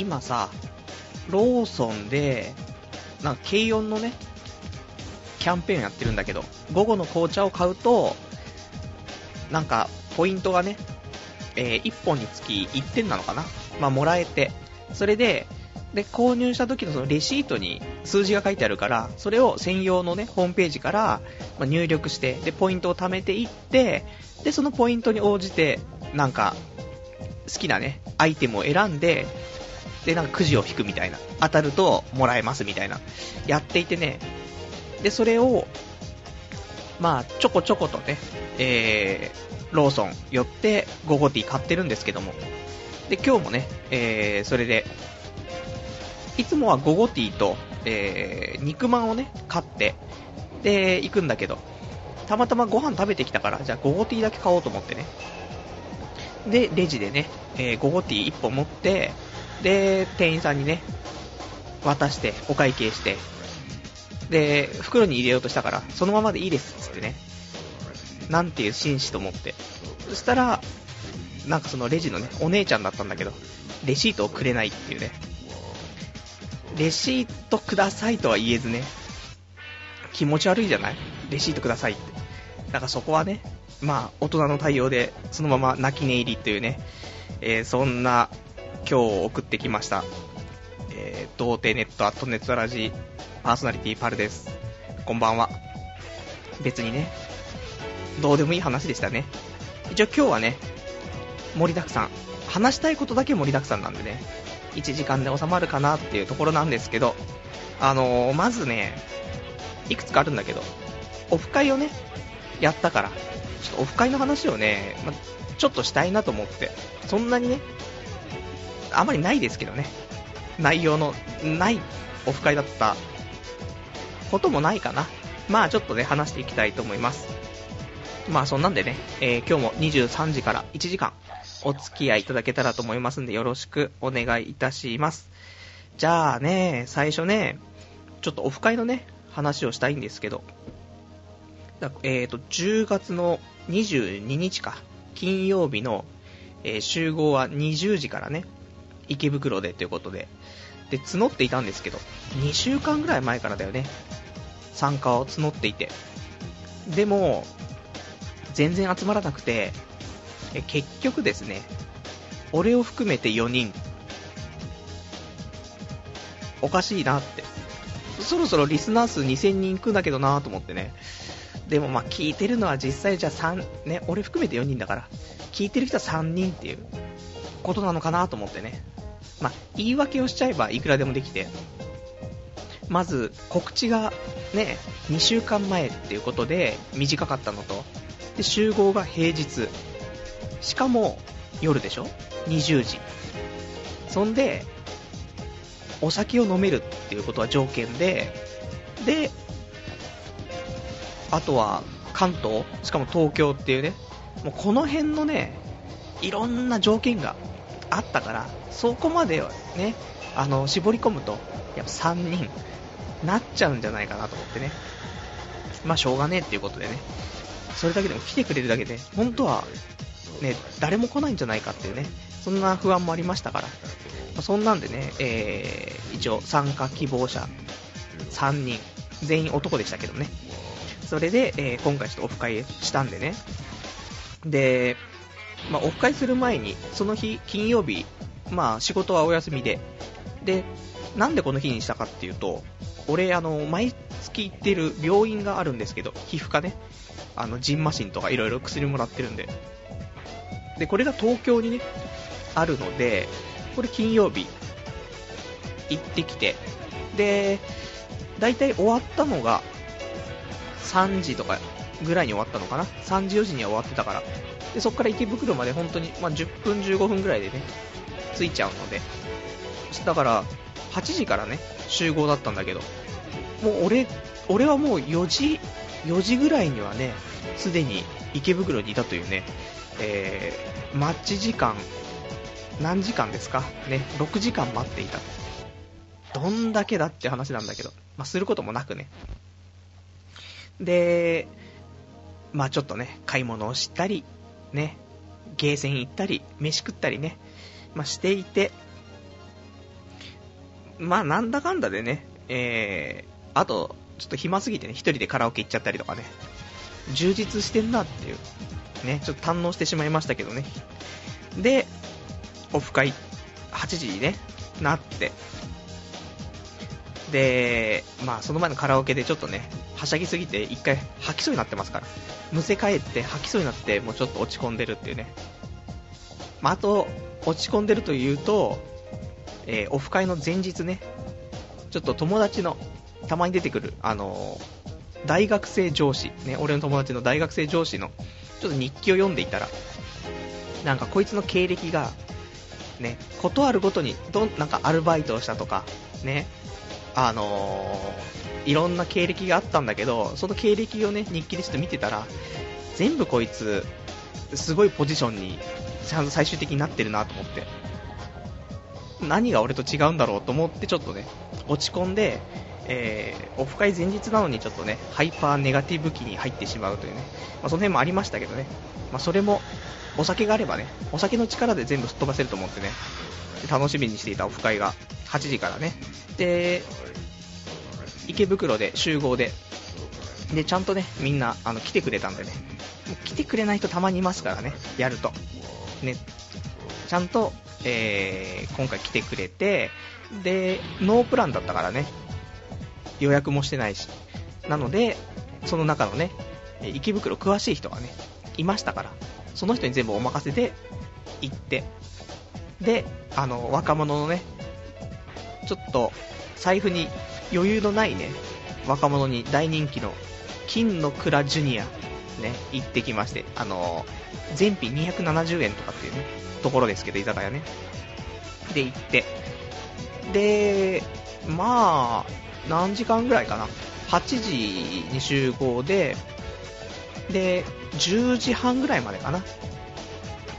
今さ、ローソンで、なんか軽音のね、キャンペーンやってるんだけど、午後の紅茶を買うと、なんか、ポイントがね、えー、1本につき1点なのかな？まあ、もらえて、それで、で、購入した時のそのレシートに数字が書いてあるから、それを専用のね、ホームページから、入力して、で、ポイントを貯めていって、で、そのポイントに応じて、なんか、好きなね、アイテムを選んで、で、なんかくじを引くみたいな。当たるともらえますみたいな。やっていてね。で、それを、まあ、ちょこちょことね、えー、ローソン寄ってゴゴティ買ってるんですけども。で、今日もね、えー、それで、いつもはゴゴティと、えー、肉まんをね、買って、で、行くんだけど、たまたまご飯食べてきたから、じゃあゴゴティだけ買おうと思ってね。で、レジでね、えー、ゴゴティ1本持って、で、店員さんにね、渡して、お会計して、で、袋に入れようとしたから、そのままでいいですっつってね。なんていう紳士と思って。そしたら、なんかそのレジのね、お姉ちゃんだったんだけど、レシートをくれないっていうね。レシートくださいとは言えずね、気持ち悪いじゃない？レシートくださいって。だからそこはね、まあ、大人の対応で、そのまま泣き寝入りっていうね、えー、そんな今日送ってきました。えー、童貞ネットアットネットラジパーソナリティパルです。こんばんは。別にね、どうでもいい話でしたね。一応今日はね、盛りだくさん。話したいことだけ盛りだくさんなんでね、1時間で収まるかなっていうところなんですけど、あのー、まずね、いくつかあるんだけど、オフ会をね、やったから、ちょっとオフ会の話をね、ま、ちょっとしたいなと思って、そんなにね、あまりないですけどね。内容のないオフ会だったこともないかな。まあちょっとね、話していきたいと思います。まあそんなんでね、えー、今日も23時から1時間お付き合いいただけたらと思いますんでよろしくお願いいたします。じゃあね、最初ね、ちょっとオフ会のね、話をしたいんですけど、えっ、ー、と、10月の22日か、金曜日の、えー、集合は20時からね、池袋でということで、で、募っていたんですけど、2週間ぐらい前からだよね、参加を募っていて。でも、全然集まらなくて、え結局ですね、俺を含めて4人、おかしいなって。そろそろリスナー数2000人いくんだけどなと思ってね。でもまあ聞いてるのは実際じゃあ3、ね、俺含めて4人だから、聞いてる人は3人っていうことなのかなと思ってね。まあ、言い訳をしちゃえばいくらでもできて、まず告知がね、2週間前っていうことで短かったのと、で、集合が平日。しかも夜でしょ ?20 時。そんで、お酒を飲めるっていうことは条件で、で、あとは関東、しかも東京っていうね、もうこの辺のね、いろんな条件があったから、そこまでね、あの、絞り込むと、やっぱ3人、なっちゃうんじゃないかなと思ってね。まあ、しょうがねえっていうことでね。それだけでも来てくれるだけで、本当は、ね、誰も来ないんじゃないかっていうね、そんな不安もありましたから。まあ、そんなんでね、えー、一応参加希望者3人、全員男でしたけどね。それで、えー、今回ちょっとオフ会したんでね。で、まあ、オフ会する前に、その日、金曜日、まあ、仕事はお休みで、で、なんでこの日にしたかっていうと、俺、あの、毎月行ってる病院があるんですけど、皮膚科ね、あの、ジンマシンとかいろいろ薬もらってるんで、で、これが東京にね、あるので、これ金曜日、行ってきて、で、大体終わったのが、3時とかぐらいに終わったのかな ?3 時4時には終わってたから。で、そこから池袋まで本当に、まあ、10分15分ぐらいでね、着いちゃうので。だから、8時からね、集合だったんだけど、もう俺、俺はもう4時、4時ぐらいにはね、すでに池袋にいたというね、えー、マッチ時間、何時間ですか？ね、6時間待っていた。どんだけだって話なんだけど、まあ、することもなくね。で、まあちょっとね、買い物をしたり、ね、ゲーセン行ったり、飯食ったりね、まあ、していて、まあなんだかんだでね、えー、あと、ちょっと暇すぎてね、一人でカラオケ行っちゃったりとかね、充実してんなっていう、ね、ちょっと堪能してしまいましたけどね。で、オフ会、8時にね、なって、で、まあその前のカラオケでちょっとね、はしゃぎすぎて一回吐きそうになってますから。むせ返って吐きそうになってもうちょっと落ち込んでるっていうね。まあ、あと、落ち込んでるというと、えー、オフ会の前日ね、ちょっと友達の、たまに出てくる、あのー、大学生上司、ね、俺の友達の大学生上司の、ちょっと日記を読んでいたら、なんかこいつの経歴が、ね、ことあるごとに、どん、なんかアルバイトをしたとか、ね、あのー、いろんな経歴があったんだけど、その経歴をね、日記でちょっと見てたら、全部こいつ、すごいポジションに、ちゃんと最終的になってるなと思って。何が俺と違うんだろうと思ってちょっとね、落ち込んで、えー、オフ会前日なのにちょっとね、ハイパーネガティブ期に入ってしまうというね、まあ、その辺もありましたけどね、まあ、それも、お酒があればね、お酒の力で全部すっ飛ばせると思ってね、楽しみにしていたオフ会が8時からね、で、池袋で集合で、で、ちゃんとね、みんな、あの、来てくれたんでね、来てくれない人たまにいますからね、やると。ね、ちゃんと、えー、今回来てくれて、で、ノープランだったからね、予約もしてないし、なので、その中のね、池袋詳しい人がね、いましたから、その人に全部お任せで行って、で、あの、若者のね、ちょっと財布に余裕のないね、若者に大人気の金の蔵ジュニア、ね、行ってきまして、あの全品270円とかっていうね、ところですけど、居酒屋ね。で、行って、で、まあ、何時間ぐらいかな。8時に集合で、で、10時半ぐらいまでかな。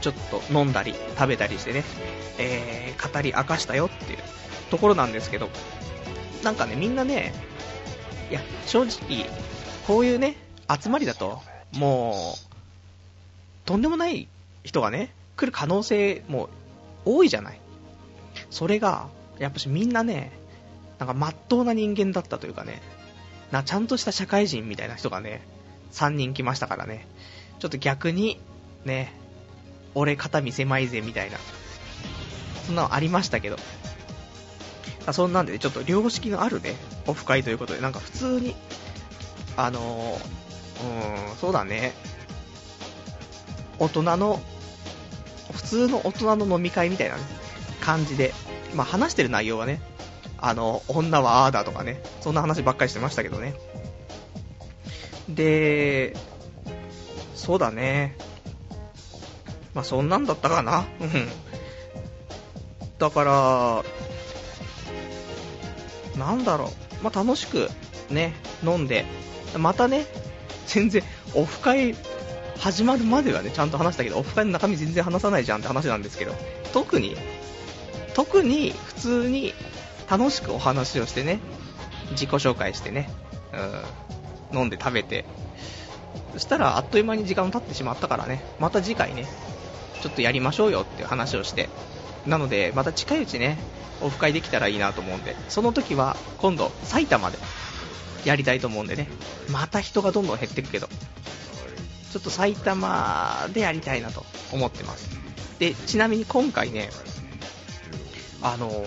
ちょっと飲んだり、食べたりしてね、えー、語り明かしたよっていうところなんですけど、なんかね、みんなね、いや、正直、こういうね、集まりだと、もう、とんでもない人がね、来る可能性も多いじゃない。それが、やっぱしみんなね、なんか真っ当な人間だったというかね、な、ちゃんとした社会人みたいな人がね、3人来ましたからね、ちょっと逆に、ね、俺肩身狭いぜみたいな、そんなのありましたけど、そんなんで、ね、ちょっと良識のあるね、オフ会ということで、なんか普通に、あのー、うん、そうだね、大人の、普通の大人の飲み会みたいな、ね、感じで、まあ、話してる内容はね、あの、女はああだとかね、そんな話ばっかりしてましたけどね。で、そうだね。まあ、そんなんだったかな。うん。だから、なんだろう。まあ、楽しくね、飲んで、またね、全然、オフ会始まるまではね、ちゃんと話したけど、オフ会の中身全然話さないじゃんって話なんですけど、特に、特に普通に楽しくお話をしてね、自己紹介してね、うん、飲んで食べて、そしたらあっという間に時間経ってしまったからね、また次回ね、ちょっとやりましょうよっていう話をして、なので、また近いうちね、オフ会できたらいいなと思うんで、その時は今度埼玉でやりたいと思うんでね、また人がどんどん減っていくけど、ちょっと埼玉でやりたいなと思ってます。で、ちなみに今回ね、あのー、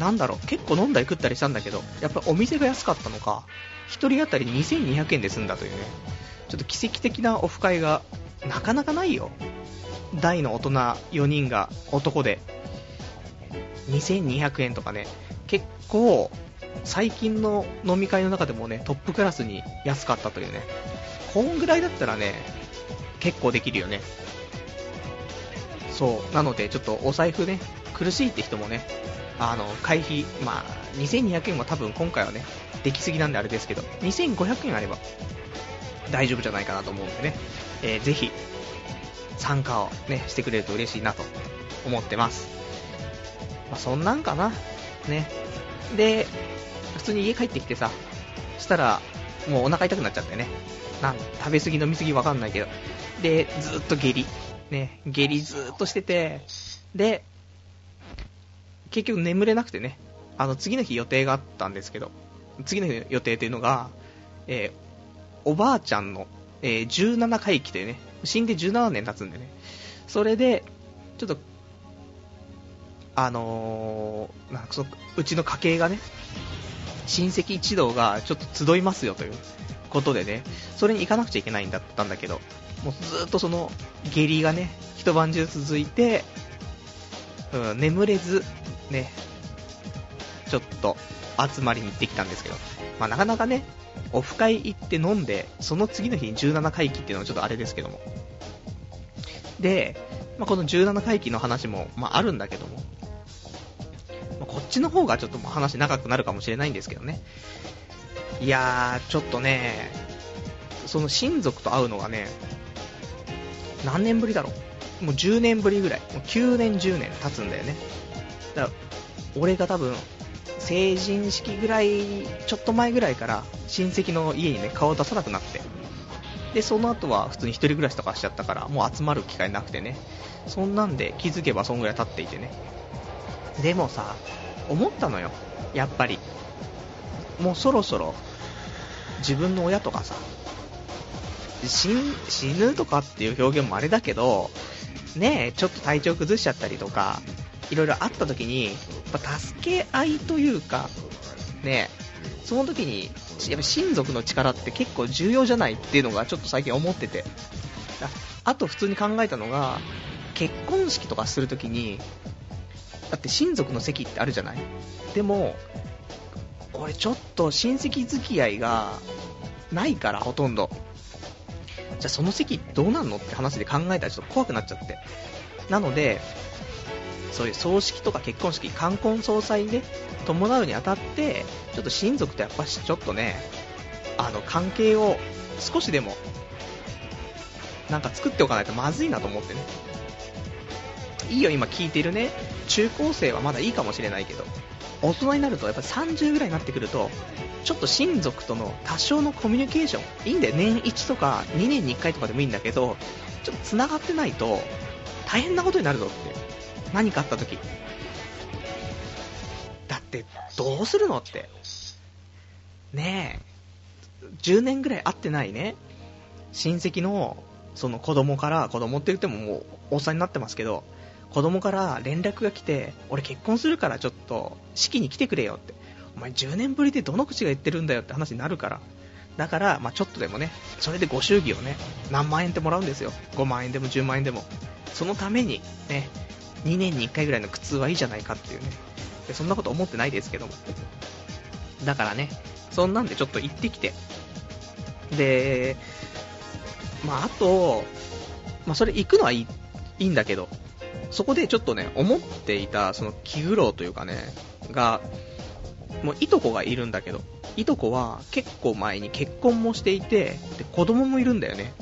なんだろう、結構飲んだり食ったりしたんだけど、やっぱお店が安かったのか、1人当たり2200円で済んだというね、ちょっと奇跡的なオフ会がなかなかないよ。大の大人4人が男で、2200円とかね、結構、最近の飲み会の中でもね、トップクラスに安かったというね、こんぐらいだったらね、結構できるよね。そう。なので、ちょっとお財布ね、苦しいって人もね、あの、会費、まあ、2200円は多分今回はね、できすぎなんであれですけど、2500円あれば大丈夫じゃないかなと思うんでね、えー、ぜひ、参加をね、してくれると嬉しいなと思ってます。まあ、そんなんかな。ね。で、普通に家帰ってきてさ、したら、もうお腹痛くなっちゃってね。なん食べ過ぎ飲み過ぎわかんないけど。で、ずっと下痢。ね、下痢ずっとしてて、で、結局眠れなくてね、あの、次の日予定があったんですけど、次の日予定っていうのが、えー、おばあちゃんの、えー、17回忌でね、死んで17年経つんでね、それで、ちょっと、あのー、なんかそのうちの家系がね、親戚一同がちょっと集いますよということでね、それに行かなくちゃいけないんだったんだけど、もうずっとその下痢がね、一晩中続いて、うん、眠れず、ね、ちょっと集まりに行ってきたんですけど、まあなかなかね、オフ会行って飲んで、その次の日に17回忌っていうのはちょっとあれですけども。で、まあ、この17回忌の話も、まあ、あるんだけども、まあ、こっちの方がちょっと話長くなるかもしれないんですけどね。いやー、ちょっとね、その親族と会うのがね、何年ぶりだろう？もう10年ぶりぐらい。もう9年、10年経つんだよね。だから、俺が多分、成人式ぐらい、ちょっと前ぐらいから親戚の家にね、顔を出さなくなって。で、その後は普通に一人暮らしとかしちゃったから、もう集まる機会なくてね。そんなんで気づけばそんぐらい経っていてね。でもさ、思ったのよ。やっぱり。もうそろそろ、自分の親とかさ、死ぬとかっていう表現もあれだけど、ねえ、ちょっと体調崩しちゃったりとか、いろいろあった時に、やっぱ助け合いというか、ねえ、その時にやっぱ親族の力って結構重要じゃないっていうのがちょっと最近思ってて。あと普通に考えたのが、結婚式とかするときに、だって親族の席ってあるじゃない？でも、俺ちょっと親戚付き合いがないからほとんど。じゃあその席どうなんのって話で考えたらちょっと怖くなっちゃって。なので、そういう葬式とか結婚式、冠婚葬祭で伴うにあたって、ちょっと親族とやっぱしちょっとね、あの、関係を少しでも、なんか作っておかないとまずいなと思ってね。いいよ、今聞いてるね、中高生はまだいいかもしれないけど、大人になるとやっぱ30ぐらいになってくると、ちょっと親族との多少のコミュニケーション、いいんだよ、年1とか2年に1回とかでもいいんだけど、ちょっと繋がってないと大変なことになるぞって。何かあった時。だってどうするのって。ねえ、10年ぐらい会ってないね、親戚の、その子供から、子供って言ってももうおっさんになってますけど、子供から連絡が来て、俺結婚するからちょっと式に来てくれよって。お前10年ぶりでどの口が言ってるんだよって話になるから。だから、まあ、ちょっとでもね、それでご祝儀をね、何万円ってもらうんですよ。5万円でも10万円でも。そのために、ね、2年に1回ぐらいの苦痛はいいじゃないかっていうね、そんなこと思ってないですけども。だからね、そんなんでちょっと行ってきて。で、まあ、あと、まあ、それ行くのはいいいいんだけど、そこでちょっとね、思っていた、その気苦労というかね、が、もういとこがいるんだけど、いとこは結構前に結婚もしていて、で、子供もいるんだよね。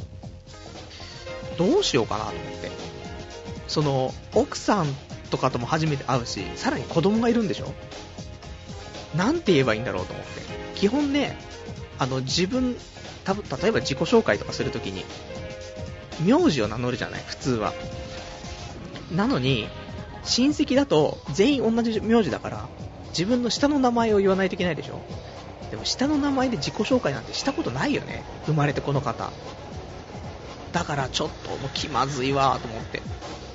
どうしようかなと思って。その、奥さんとかとも初めて会うし、さらに子供がいるんでしょ？なんて言えばいいんだろうと思って。基本ね、あの、自分、た例えば自己紹介とかするときに、名字を名乗るじゃない、普通は。なのに、親戚だと全員同じ名字だから、自分の下の名前を言わないといけないでしょでも下の名前で自己紹介なんてしたことないよね。生まれてこの方。だからちょっともう気まずいわと思って。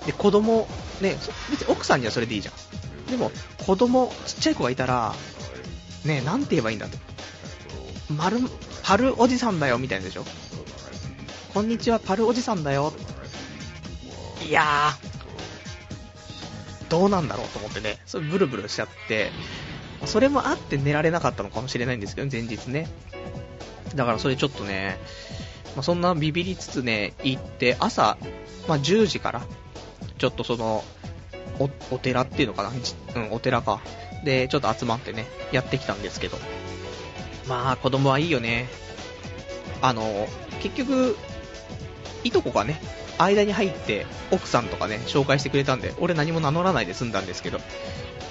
で、子供、ね、別に奥さんにはそれでいいじゃん。でも、子供、ちっちゃい子がいたら、ね、なんて言えばいいんだと。まる、パルおじさんだよ、みたいなでしょ。こんにちは、パルおじさんだよ。いやー、どうなんだろうと思ってね、それブルブルしちゃって、それもあって寝られなかったのかもしれないんですけど、前日ね。だからそれちょっとね、まあ、そんなビビりつつね、行って、朝、まあ、10時から、ちょっとその、お、お寺っていうのかな？うん、お寺か。で、ちょっと集まってね、やってきたんですけど。まあ、子供はいいよね。あの、結局、いとこがね、間に入って奥さんとかね、紹介してくれたんで、俺何も名乗らないで済んだんですけど、い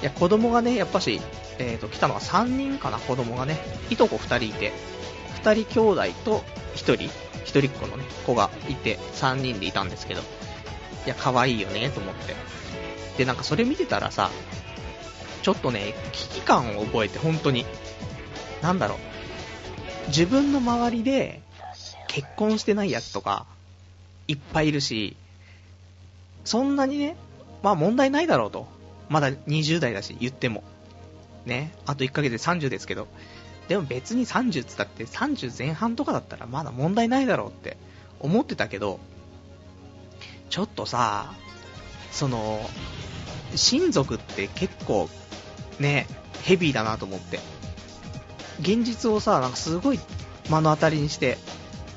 や、子供がね、やっぱし、えっ、ー、と、来たのは3人かな、子供がね、いとこ2人いて、2人兄弟と1人、1人っ子のね、子がいて、3人でいたんですけど、いや、可愛いよね、と思って。で、なんかそれ見てたらさ、ちょっとね、危機感を覚えて、本当に。なんだろう。自分の周りで、結婚してないやつとか、いっぱいいるし、そんなにね、まあ問題ないだろうと。まだ20代だし、言っても。ね、あと1ヶ月で30ですけど。でも別に30つったって30前半とかだったらまだ問題ないだろうって思ってたけど、ちょっとさ、その、親族って結構ね、ヘビーだなと思って。現実をさ、なんかすごい目の当たりにして、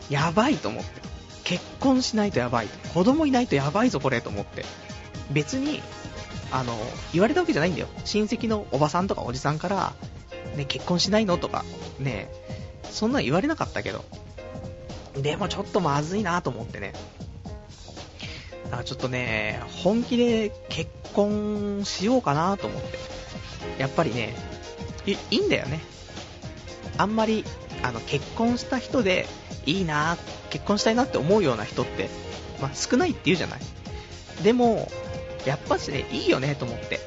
やばいと思って。結婚しないとやばい。子供いないとやばいぞこれと思って。別に、あの、言われたわけじゃないんだよ。親戚のおばさんとかおじさんから、ね、結婚しないのとか、ね、そんな言われなかったけど。でもちょっとまずいなと思ってね。だからちょっとね、本気で結婚しようかなと思って。やっぱりね、いいいんだよね。あんまり、あの、結婚した人で、いいな結婚したいなって思うような人って、まあ、少ないって言うじゃない。でも、やっぱしね、いいよねと思って、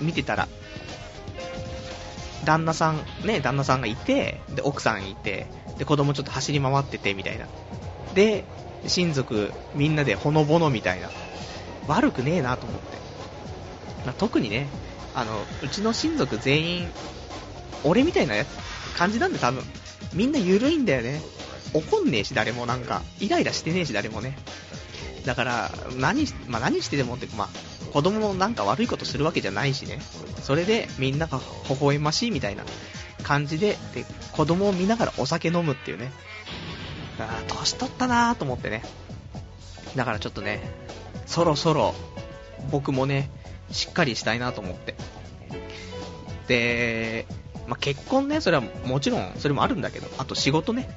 見てたら。旦那さん、ね、旦那さんがいて、で、奥さんいて、で、子供ちょっと走り回ってて、みたいな。で、親族みんなでほのぼのみたいな。悪くねえなと思って。まあ、特にね、あの、うちの親族全員、俺みたいな感じなんで多分。みんな緩いんだよね。怒んねえし、誰もなんか。イライラしてねえし、誰もね。だから、何、まあ、何してでもって、まあ、子供もなんか悪いことするわけじゃないしね。それで、みんなが微笑ましいみたいな感じで、で、子供を見ながらお酒飲むっていうね。あ年取ったなぁと思ってね。だからちょっとね、そろそろ、僕もね、しっかりしたいなと思って。で、まあ、結婚ね、それはもちろん、それもあるんだけど、あと仕事ね。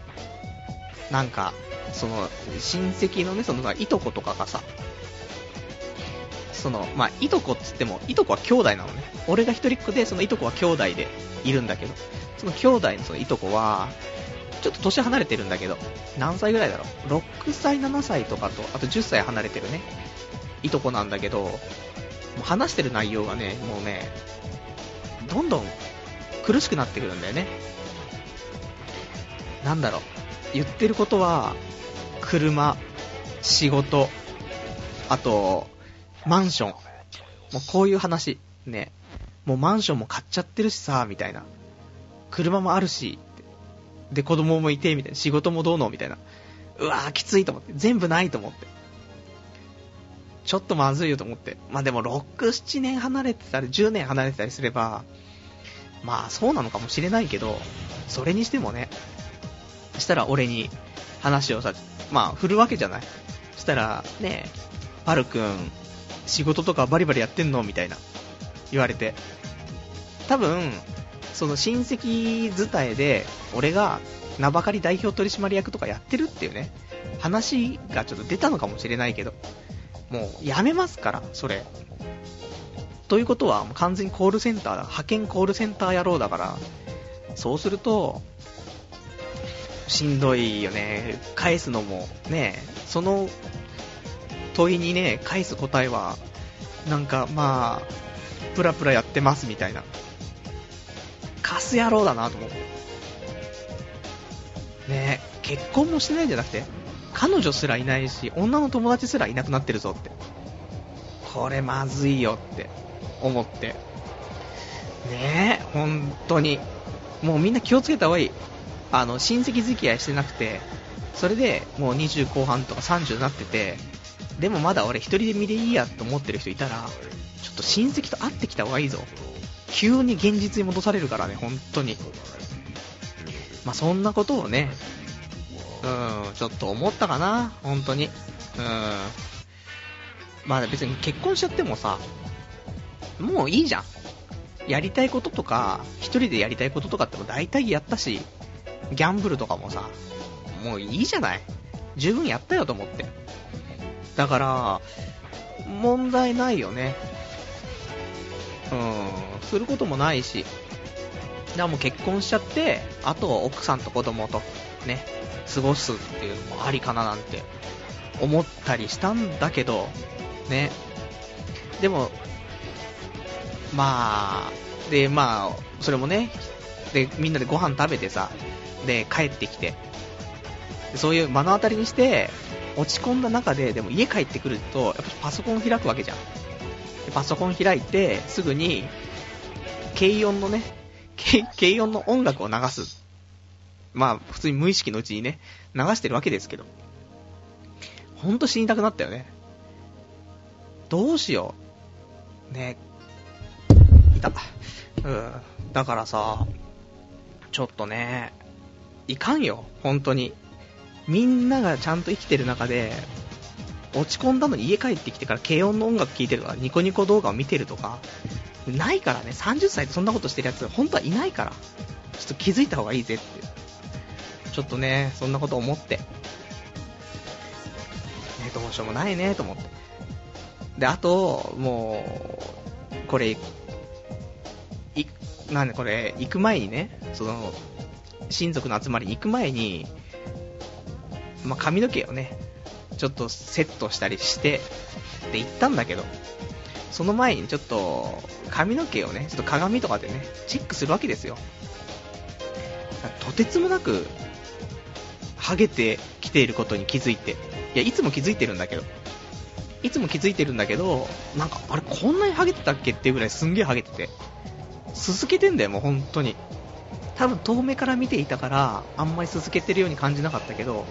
なんか、その、親戚のね、その、いとことかがさ、その、まあ、いとこっつっても、いとこは兄弟なのね。俺が一人っ子で、そのいとこは兄弟でいるんだけど、その兄弟のそのいとこは、ちょっと年離れてるんだけど、何歳ぐらいだろう ?6 歳、7歳とかと、あと10歳離れてるね、いとこなんだけど、もう話してる内容がね、もうね、どんどん苦しくなってくるんだよね。なんだろう。言ってることは、車、仕事、あと、マンション。もうこういう話。ね。もうマンションも買っちゃってるしさ、みたいな。車もあるし、で、子供もいて、みたいな。仕事もどうのみたいな。うわー、きついと思って。全部ないと思って。ちょっとまずいよと思って。まあでも、6、7年離れてたり、10年離れてたりすれば、まあそうなのかもしれないけど、それにしてもね、したら俺に話をさ、まあ振るわけじゃない。したら、ね、パル君、仕事とかバリバリやってんのみたいな、言われて。多分、その親戚伝えで、俺が名ばかり代表取締役とかやってるっていうね、話がちょっと出たのかもしれないけど、もうやめますから、それ。ということは、完全にコールセンター。派遣コールセンター野郎だから、そうすると、しんどいよね。返すのも、ね、その問いにね、返す答えは、なんか、まあ、プラプラやってますみたいな。カス野郎だなと思って。ね結婚もしてないんじゃなくて、彼女すらいないし、女の友達すらいなくなってるぞって。これまずいよって思って。ねえ、本当に。もうみんな気をつけた方がいい。あの、親戚付き合いしてなくて、それでもう20後半とか30になってて、でもまだ俺一人で見でいいやと思ってる人いたら、ちょっと親戚と会ってきた方がいいぞ。急に現実に戻されるからね、本当に。まあ、そんなことをね、うん、ちょっと思ったかな、本当に。うん。まあ別に結婚しちゃってもさ、もういいじゃん。やりたいこととか、一人でやりたいこととかっても大体やったし、ギャンブルとかもさ、もういいじゃない。十分やったよと思って。だから、問題ないよね。うん、することもないし。だからもう結婚しちゃって、あとは奥さんと子供と、ね、過ごすっていうのもありかななんて思ったりしたんだけど、ね。でも、まあ、で、まあ、それもね、で、みんなでご飯食べてさ、で、帰ってきて、そういう目の当たりにして、落ち込んだ中で、でも家帰ってくると、やっぱパソコン開くわけじゃん。パソコン開いて、すぐに、軽音のね、軽音の音楽を流す。まあ、普通に無意識のうちにね、流してるわけですけど。ほんと死にたくなったよね。どうしよう。ね。いた。うん。だからさ、ちょっとね、いかんよ、本当に。みんながちゃんと生きてる中で、落ち込んだのに家帰ってきてから軽音の音楽聴いてるとか、ニコニコ動画を見てるとか、ないからね、30歳でそんなことしてるやつ、本当はいないから。ちょっと気づいた方がいいぜって。ちょっとね、そんなこと思って。ね、どうしようもないね、と思って。で、あと、もう、これ、なんでこれ、行く前にね、その、親族の集まりに行く前に、まあ、髪の毛をね、ちょっとセットしたりして、で行ったんだけど、その前にちょっと髪の毛をね、ちょっと鏡とかでね、チェックするわけですよ。とてつもなく、ハゲてきていることに気づいて。いや、いつも気づいてるんだけど。いつも気づいてるんだけど、なんか、あれ、こんなにハゲてたっけっていうぐらいすんげえハゲてて。続けてんだよ、もう本当に。多分遠目から見ていたから、あんまり続けてるように感じなかったけど、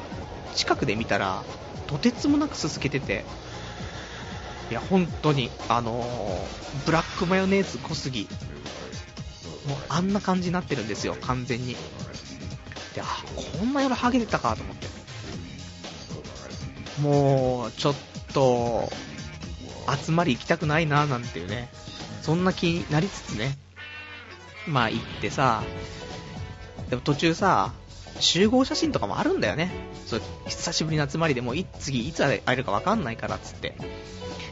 近くで見たら、とてつもなく続けてて、いや、本当に、あのー、ブラックマヨネーズ小杉、もうあんな感じになってるんですよ、完全に。で、あ、こんな夜ハゲてたかと思って。もう、ちょっと、集まり行きたくないななんていうね、そんな気になりつつね、まあ行ってさ、でも途中さ、集合写真とかもあるんだよね。そう久しぶりの集まりでもい次いつ会えるか分かんないからっつって。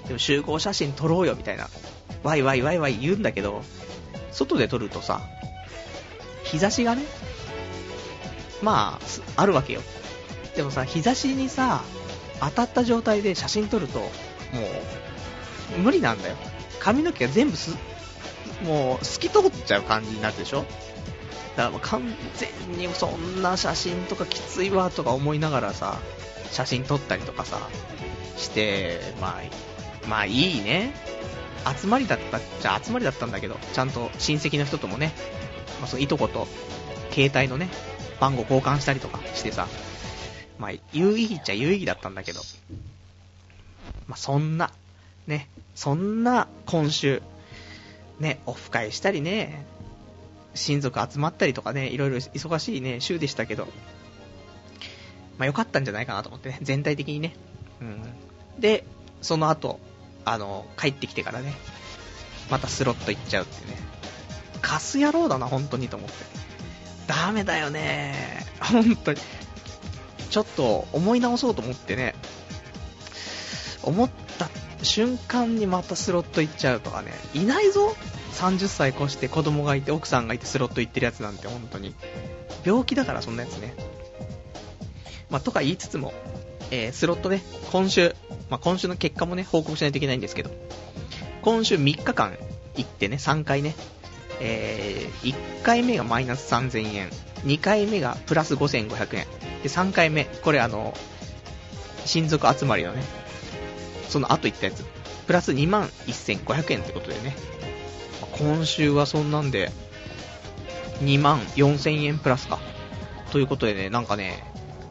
でも集合写真撮ろうよみたいな、ワイワイワイワイ言うんだけど、外で撮るとさ、日差しがね、まあ、あるわけよ。でもさ、日差しにさ、当たった状態で写真撮ると、もう、無理なんだよ。髪の毛が全部す、もう、透き通っちゃう感じになるでしょ？だから完全にそんな写真とかきついわとか思いながらさ、写真撮ったりとかさ、して、まあ、まあいいね。集まりだったっちゃ集まりだったんだけど、ちゃんと親戚の人ともね、まあ、そのいとこと携帯のね、番号交換したりとかしてさ、まあ有意義っちゃ有意義だったんだけど、まあそんな、ね、そんな今週、ね、オフ会したりね、親族集まったりとかね、いろいろ忙しいね、週でしたけど、まあ良かったんじゃないかなと思ってね、全体的にね。うん。で、その後、あの、帰ってきてからね、またスロット行っちゃうってね。カス野郎だな、本当にと思って。ダメだよね。本当に。ちょっと思い直そうと思ってね、思っ瞬間にまたスロット行っちゃうとかね、いないぞ ?30 歳越して子供がいて奥さんがいてスロット行ってるやつなんて本当に。病気だからそんなやつね。まあ、とか言いつつも、えー、スロットね、今週、まあ、今週の結果もね、報告しないといけないんですけど、今週3日間行ってね、3回ね、えー、1回目がマイナス3000円、2回目がプラス5500円、で、3回目、これあの、親族集まりのね、その後行ったやつ、プラス2万1500円ってことでね、今週はそんなんで、2万4000円プラスか。ということでね、なんかね、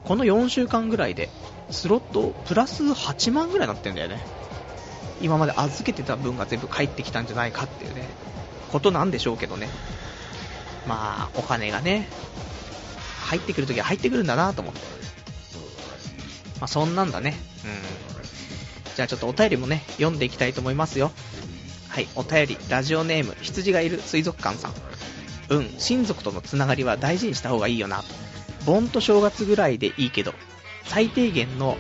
この4週間ぐらいで、スロットプラス8万ぐらいなってんだよね。今まで預けてた分が全部返ってきたんじゃないかっていうね、ことなんでしょうけどね。まあ、お金がね、入ってくるときは入ってくるんだなと思って。まあ、そんなんだね。うん。じゃあちょっとお便りもね、読んでいきたいと思いますよ。はい、お便り、ラジオネーム、羊がいる水族館さん。うん、親族とのつながりは大事にした方がいいよな。盆と正月ぐらいでいいけど、最低限の、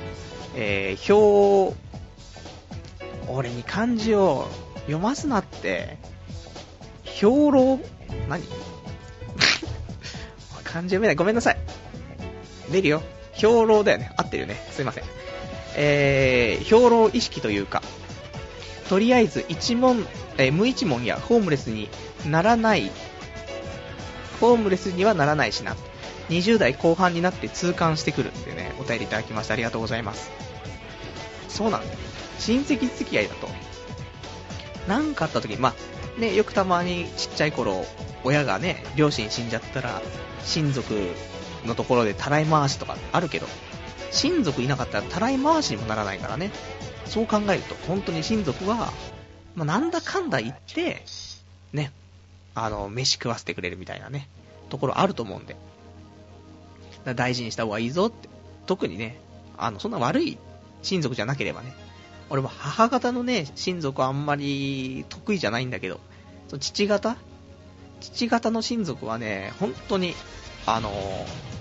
えー、表、俺に漢字を読ますなって、兵糧、何？漢字読めない。ごめんなさい。出るよ。兵糧だよね。合ってるよね。すいません。えー、兵糧意識というか、とりあえず一問、えー無一文やホームレスにならない、ホームレスにはならないしな。20代後半になって痛感してくるってね、お便りいただきましてありがとうございます。そうなんだ。親戚付き合いだと、なんかあった時に、まあ、ね、よくたまにちっちゃい頃、親がね、両親死んじゃったら、親族のところでたらい回しとかあるけど、親族いなかったらたらい回しにもならないからね。そう考えると、本当に親族は、まあ、なんだかんだ言って、ね、あの、飯食わせてくれるみたいなね、ところあると思うんで。大事にした方がいいぞって。特にね、あの、そんな悪い親族じゃなければね。俺も母方のね、親族はあんまり得意じゃないんだけど、その父方？父方の親族はね、本当に、あの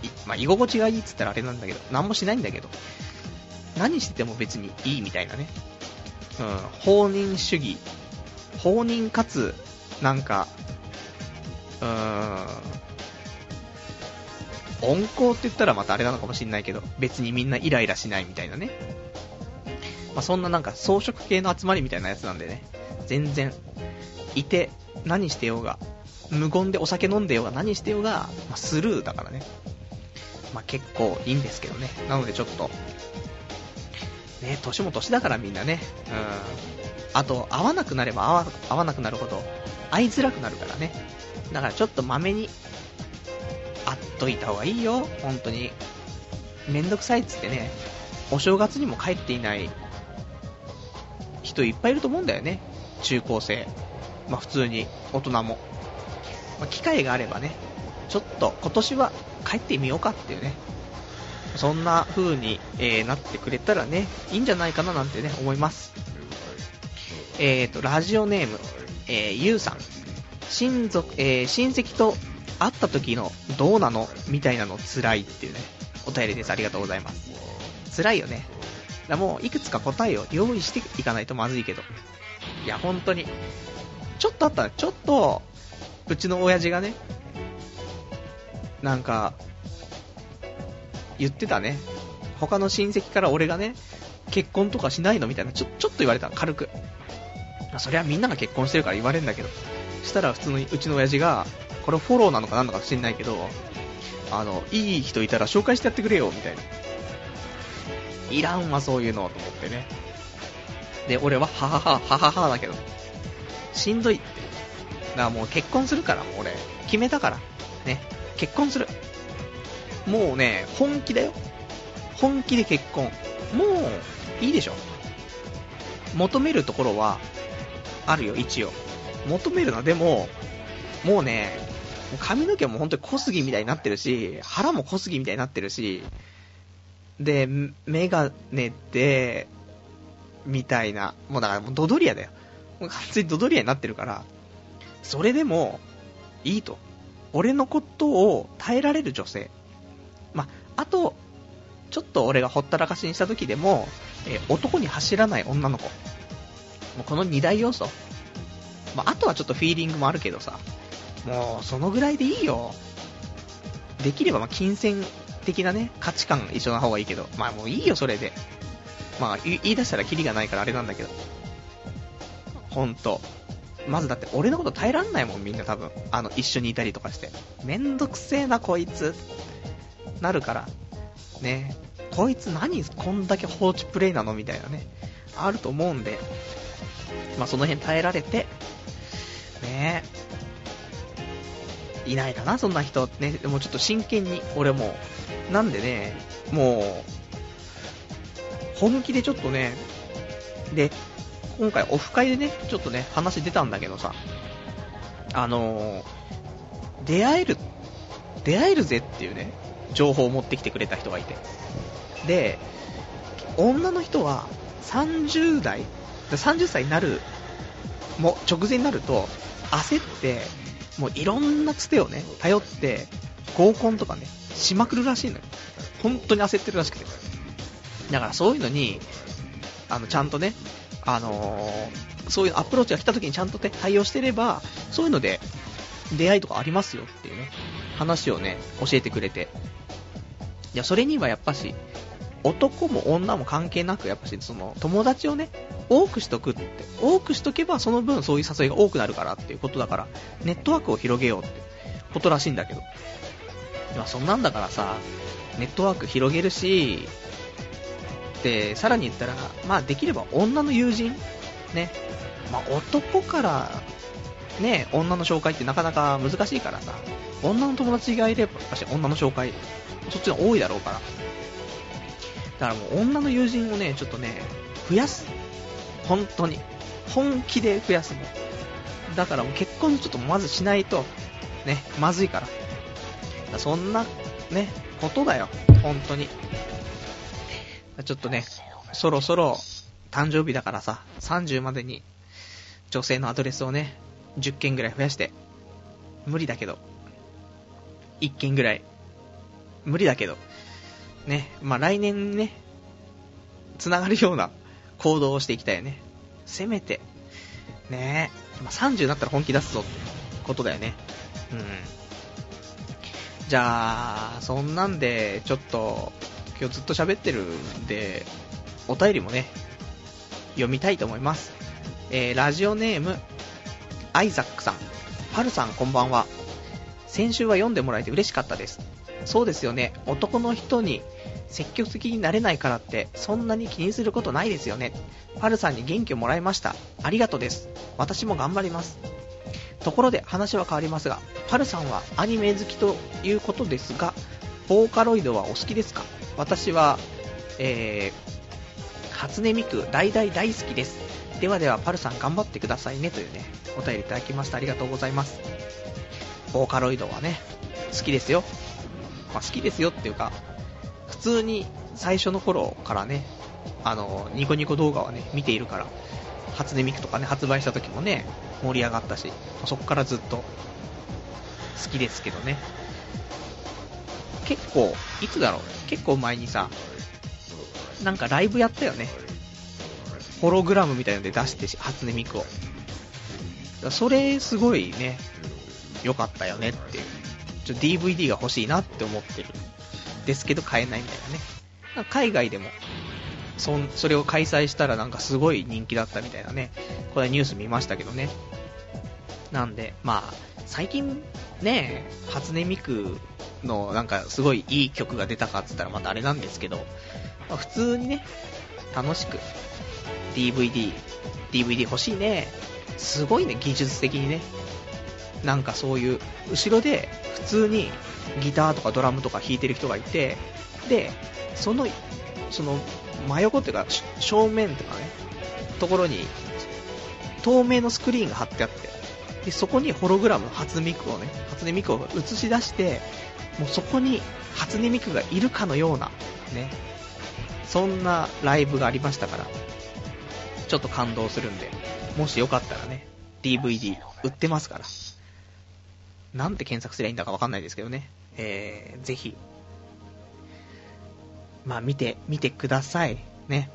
いまあ、居心地がいいっつったらあれなんだけど、何もしないんだけど、何してても別にいいみたいなね。うん、放任主義。放任かつ、なんか、うーん、温厚って言ったらまたあれなのかもしんないけど、別にみんなイライラしないみたいなね。まあ、そんななんか装飾系の集まりみたいなやつなんでね、全然、いて、何してようが、無言でお酒飲んでようが何してようが、まあ、スルーだからね。まあ、結構いいんですけどね。なのでちょっと、ね、年も年だからみんなね。うん。あと、会わなくなれば会わ会わなくなるほど、会いづらくなるからね。だからちょっとまめに、会っといた方がいいよ。本当に。めんどくさいっつってね、お正月にも帰っていない人いっぱいいると思うんだよね。中高生。まあ普通に大人も。まあ、機会があればね、ちょっと今年は帰ってみようかっていうね。そんな風に、えーなってくれたらね、いいんじゃないかななんてね、思います。えーと、ラジオネーム、えー、ゆうさん。親族、えー親戚と会った時のどうなのみたいなの辛いっていうね、お便りです。ありがとうございます。辛いよね。だもういくつか答えを用意していかないとまずいけど。いや、本当に。ちょっとあったら、ちょっと、うちの親父がね、なんか、言ってたね。他の親戚から俺がね、結婚とかしないの？みたいな、ちょ、ちょっと言われた軽く。まそりゃみんなが結婚してるから言われるんだけど。したら普通のうちの親父が、これフォローなのかなんのか知んないけど、あの、いい人いたら紹介してやってくれよ、みたいな。いらんわ、そういうの、と思ってね。で、俺は、ははは、はははだけど、しんどいって。だからもう結婚するから、俺、決めたから。ね、結婚する。もうね、本気だよ。本気で結婚。もう、いいでしょ。求めるところは、あるよ、一応。求めるの、でも、もうね、髪の毛も本当に小杉みたいになってるし、腹も小杉みたいになってるし、で、メガネで、みたいな、もうだからもうドドリアだよ。もう完全にドドリアになってるから、それでも、いいと。俺のことを耐えられる女性。まあ、あと、ちょっと俺がほったらかしにした時でも、えー男に走らない女の子。もうこの二大要素。まあ、あとはちょっとフィーリングもあるけどさ、もうそのぐらいでいいよ。できればまあ金銭的なね、価値観一緒な方がいいけど、まあもういいよそれで。まあ言い出したらキリがないからあれなんだけど。ほんと。まずだって俺のこと耐えらんないもんみんな多分。あの一緒にいたりとかして。めんどくせえなこいつ。なるから。ねこいつ何こんだけ放置プレイなのみたいなね。あると思うんで。まあその辺耐えられて、ねいないかな、そんな人。ね、でもちょっと真剣に、俺も、なんでね、もう、本気でちょっとね、で、今回オフ会でね、ちょっとね、話出たんだけどさ、あのー出会える、出会えるぜっていうね、情報を持ってきてくれた人がいて。で、女の人は30代、30歳になる、も直前になると、焦って、もういろんなつてをね、頼って、合コンとかね、しまくるらしいのよ。本当に焦ってるらしくて。だからそういうのに、あの、ちゃんとね、あのーそういうアプローチが来た時にちゃんと、対応してれば、そういうので、出会いとかありますよっていうね、話をね、教えてくれて。いや、それにはやっぱし、男も女も関係なく、やっぱし、その、友達をね、多くしとくって、多くしとけばその分そういう誘いが多くなるからっていうことだから、ネットワークを広げようってことらしいんだけど。まあそんなんだからさ、ネットワーク広げるし、で、さらに言ったら、まあできれば女の友人、ね、まあ男から、ね、女の紹介ってなかなか難しいからさ、女の友達がいれば、女の紹介、そっちの多いだろうから。だからもう女の友人をね、ちょっとね、増やす。本当に。本気で増やすもん。だからもう結婚ちょっとまずしないと、ね、まずいから。からそんな、ね、ことだよ。本当に。ちょっとね、そろそろ誕生日だからさ、30までに女性のアドレスをね、10件ぐらい増やして、無理だけど、1件ぐらい、無理だけど、ね、まあ来年ね、繋がるような行動をしていきたいよね。せめて、ね、まあ、30になったら本気出すぞってことだよね。うん。じゃあ、そんなんで、ちょっと、今日ずっと喋ってるんで、お便りもね、読みたいと思います。えー、ラジオネーム、アイザックさん。パルさんこんばんは。先週は読んでもらえて嬉しかったです。そうですよね。男の人に積極的になれないからってそんなに気にすることないですよね。パルさんに元気をもらいました。ありがとうです。私も頑張ります。ところで話は変わりますが、パルさんはアニメ好きということですが、ボーカロイドはお好きですか？私は、えー、初音ミク大大大好きです。ではではパルさん頑張ってくださいねというね、お便りいただきましたありがとうございます。ボーカロイドはね、好きですよ。まあ、好きですよっていうか、普通に最初の頃からね、あの、ニコニコ動画はね、見ているから、初音ミクとかね、発売した時もね、盛り上がったし、そこからずっと好きですけどね。結構、いつだろう結構前にさ、なんかライブやったよね。ホログラムみたいので出してし、初音ミクを。それ、すごいね、良かったよねっていう。ちょ DVD が欲しいなって思ってる。ですけど買えないみたいなね。海外でもそそれを開催したらなんかすごい人気だったみたいなね、これニュース見ましたけどね。なんで、まあ、最近ね、初音ミクのなんかすごいいい曲が出たかっつったらまたあれなんですけど、まあ、普通にね、楽しく DVD、DVD 欲しいね。すごいね、技術的にね。なんかそういう、後ろで普通にギターとかドラムとか弾いてる人がいて、で、その、その真横っていうか、正面とかね、ところに、透明のスクリーンが貼ってあって、で、そこにホログラム初音ミクをね、初音ミクを映し出して、もうそこに初音ミクがいるかのような、ね、そんなライブがありましたから、ちょっと感動するんで、もしよかったらね、DVD 売ってますから。なんて検索すればいいんだかわかんないですけどね。えー、ぜひまあ見て、見てください。ね。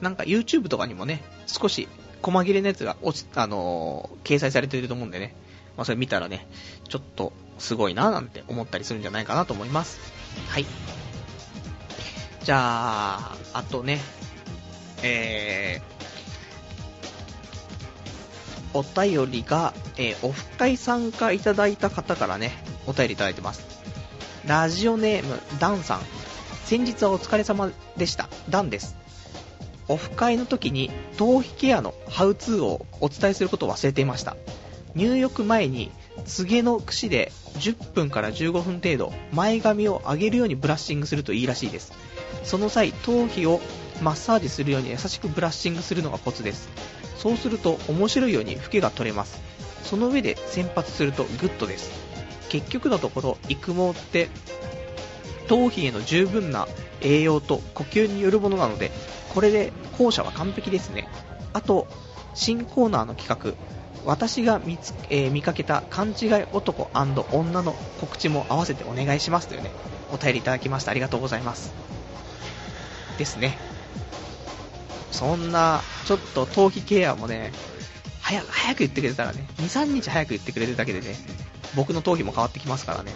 なんか YouTube とかにもね、少し細切れのやつが落ち、あのー、掲載されていると思うんでね。まあそれ見たらね、ちょっとすごいななんて思ったりするんじゃないかなと思います。はい。じゃあ、あとね、えー、お便りが、えー、オフ会参加いただいた方からね、お便りいただいてます。ラジオネーム、ダンさん。先日はお疲れ様でした。ダンです。オフ会の時に頭皮ケアのハウツーをお伝えすることを忘れていました。入浴前につげの櫛で10分から15分程度前髪を上げるようにブラッシングするといいらしいです。その際、頭皮をマッサージするように優しくブラッシングするのがコツです。そうすると面白いようにフケが取れます。その上で洗髪するとグッドです。結局のところ育毛って頭皮への十分な栄養と呼吸によるものなので、これで後者は完璧ですね。あと、新コーナーの企画、私が見つ、えー、見かけた勘違い男女の告知も合わせてお願いしますというね、お便りいただきましたありがとうございます。ですね。そんな、ちょっと頭皮ケアもね、早、早く言ってくれたらね、2、3日早く言ってくれるだけでね、僕の頭皮も変わってきますからね。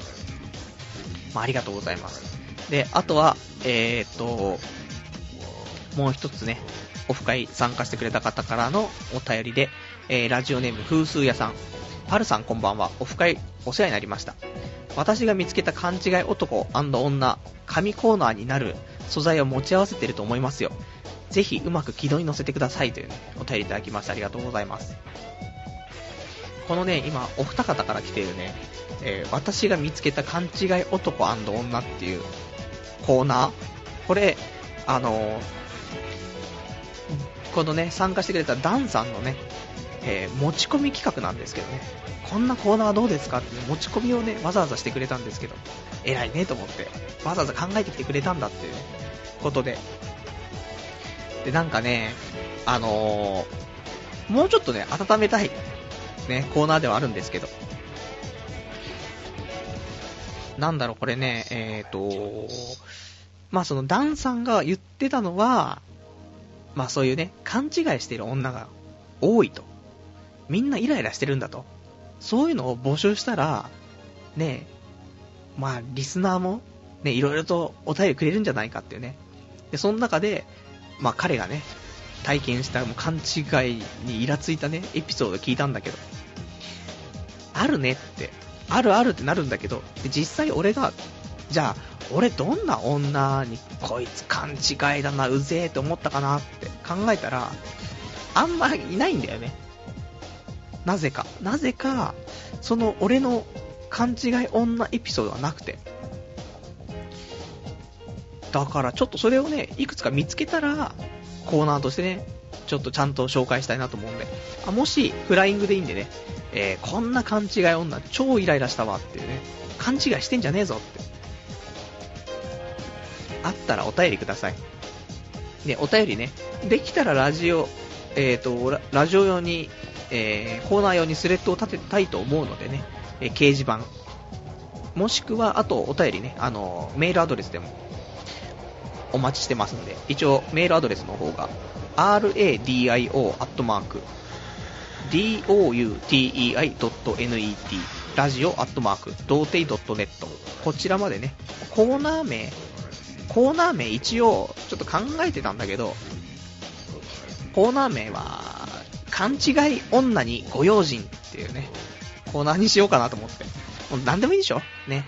まあ、ありがとうございます。で、あとは、えー、っと、もう一つね、オフ会参加してくれた方からのお便りで、えー、ラジオネーム風数屋さん。パルさんこんばんは。オフ会お世話になりました。私が見つけた勘違い男女、神コーナーになる素材を持ち合わせてると思いますよ。ぜひうまく軌道に乗せてくださいという、お便りいただきましてありがとうございます。このね、今、お二方から来ているね、えー、私が見つけた勘違い男女っていうコーナー、これ、あのー、このね、参加してくれたダンさんのね、えー、持ち込み企画なんですけどね、こんなコーナーどうですかってね持ち込みをね、わざわざしてくれたんですけど、偉いねと思って、わざわざ考えてきてくれたんだっていう、ね、ことで。で、なんかね、あのー、もうちょっとね、温めたい、ね、コーナーではあるんですけど、なんだろう、これね、えっ、ー、と、まあそのダンさんが言ってたのは、まあそういうね、勘違いしている女が多いと。みんなイライラしてるんだと。そういうのを募集したら、ね、まあリスナーも、ね、いろいろとお便りくれるんじゃないかっていうね。で、その中で、まあ彼がね、体験したもう勘違いにイラついたね、エピソード聞いたんだけど、あるねってあるあるってなるんだけど、で実際俺が、じゃあ、俺どんな女にこいつ勘違いだな、うぜえって思ったかなって考えたら、あんまいないんだよね。なぜか。なぜか、その俺の勘違い女エピソードはなくて。だからちょっとそれをね、いくつか見つけたら、コーナーとしてね、ちょっとちゃんと紹介したいなと思うんで。あもし、フライングでいいんでね、えー、こんな勘違い女、超イライラしたわっていうね、勘違いしてんじゃねえぞって。あったらお便りください。ね、お便りね、できたらラジオ、えっ、ー、と、ラジオ用に、えー、コーナー用にスレッドを立てたいと思うのでね、えー、掲示板、もしくは、あとお便りね、あの、メールアドレスでもお待ちしてますので、一応メールアドレスの方が、radio アットマーク doutei.net ラジオアットマーク、童貞 .net こちらまでね、コーナー名、コーナー名一応ちょっと考えてたんだけど、コーナー名は、勘違い女にご用心っていうね、コーナーにしようかなと思って。もう何でもいいでしょ？ね。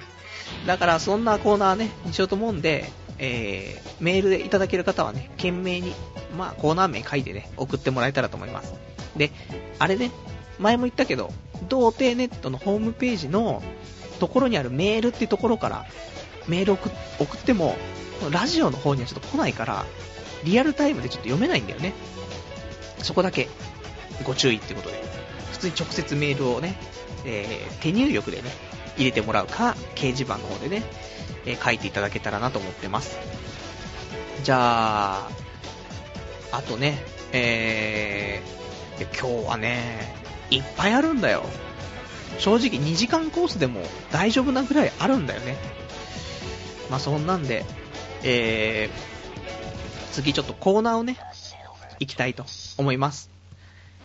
だからそんなコーナーね、にしようと思うんで、えー、メールでいただける方はね、懸命に、まあ、コーナー名書いてね、送ってもらえたらと思います。で、あれね、前も言ったけど、童貞ネットのホームページのところにあるメールってところからメール送送っても、ラジオの方にはちょっと来ないから、リアルタイムでちょっと読めないんだよね。そこだけご注意ってことで。普通に直接メールをね、えー、手入力でね、入れてもらうか、掲示板の方でね、え、書いていただけたらなと思ってます。じゃあ、あとね、えー、今日はね、いっぱいあるんだよ。正直2時間コースでも大丈夫なぐらいあるんだよね。まあそんなんで、えー、次ちょっとコーナーをね、行きたいと思います。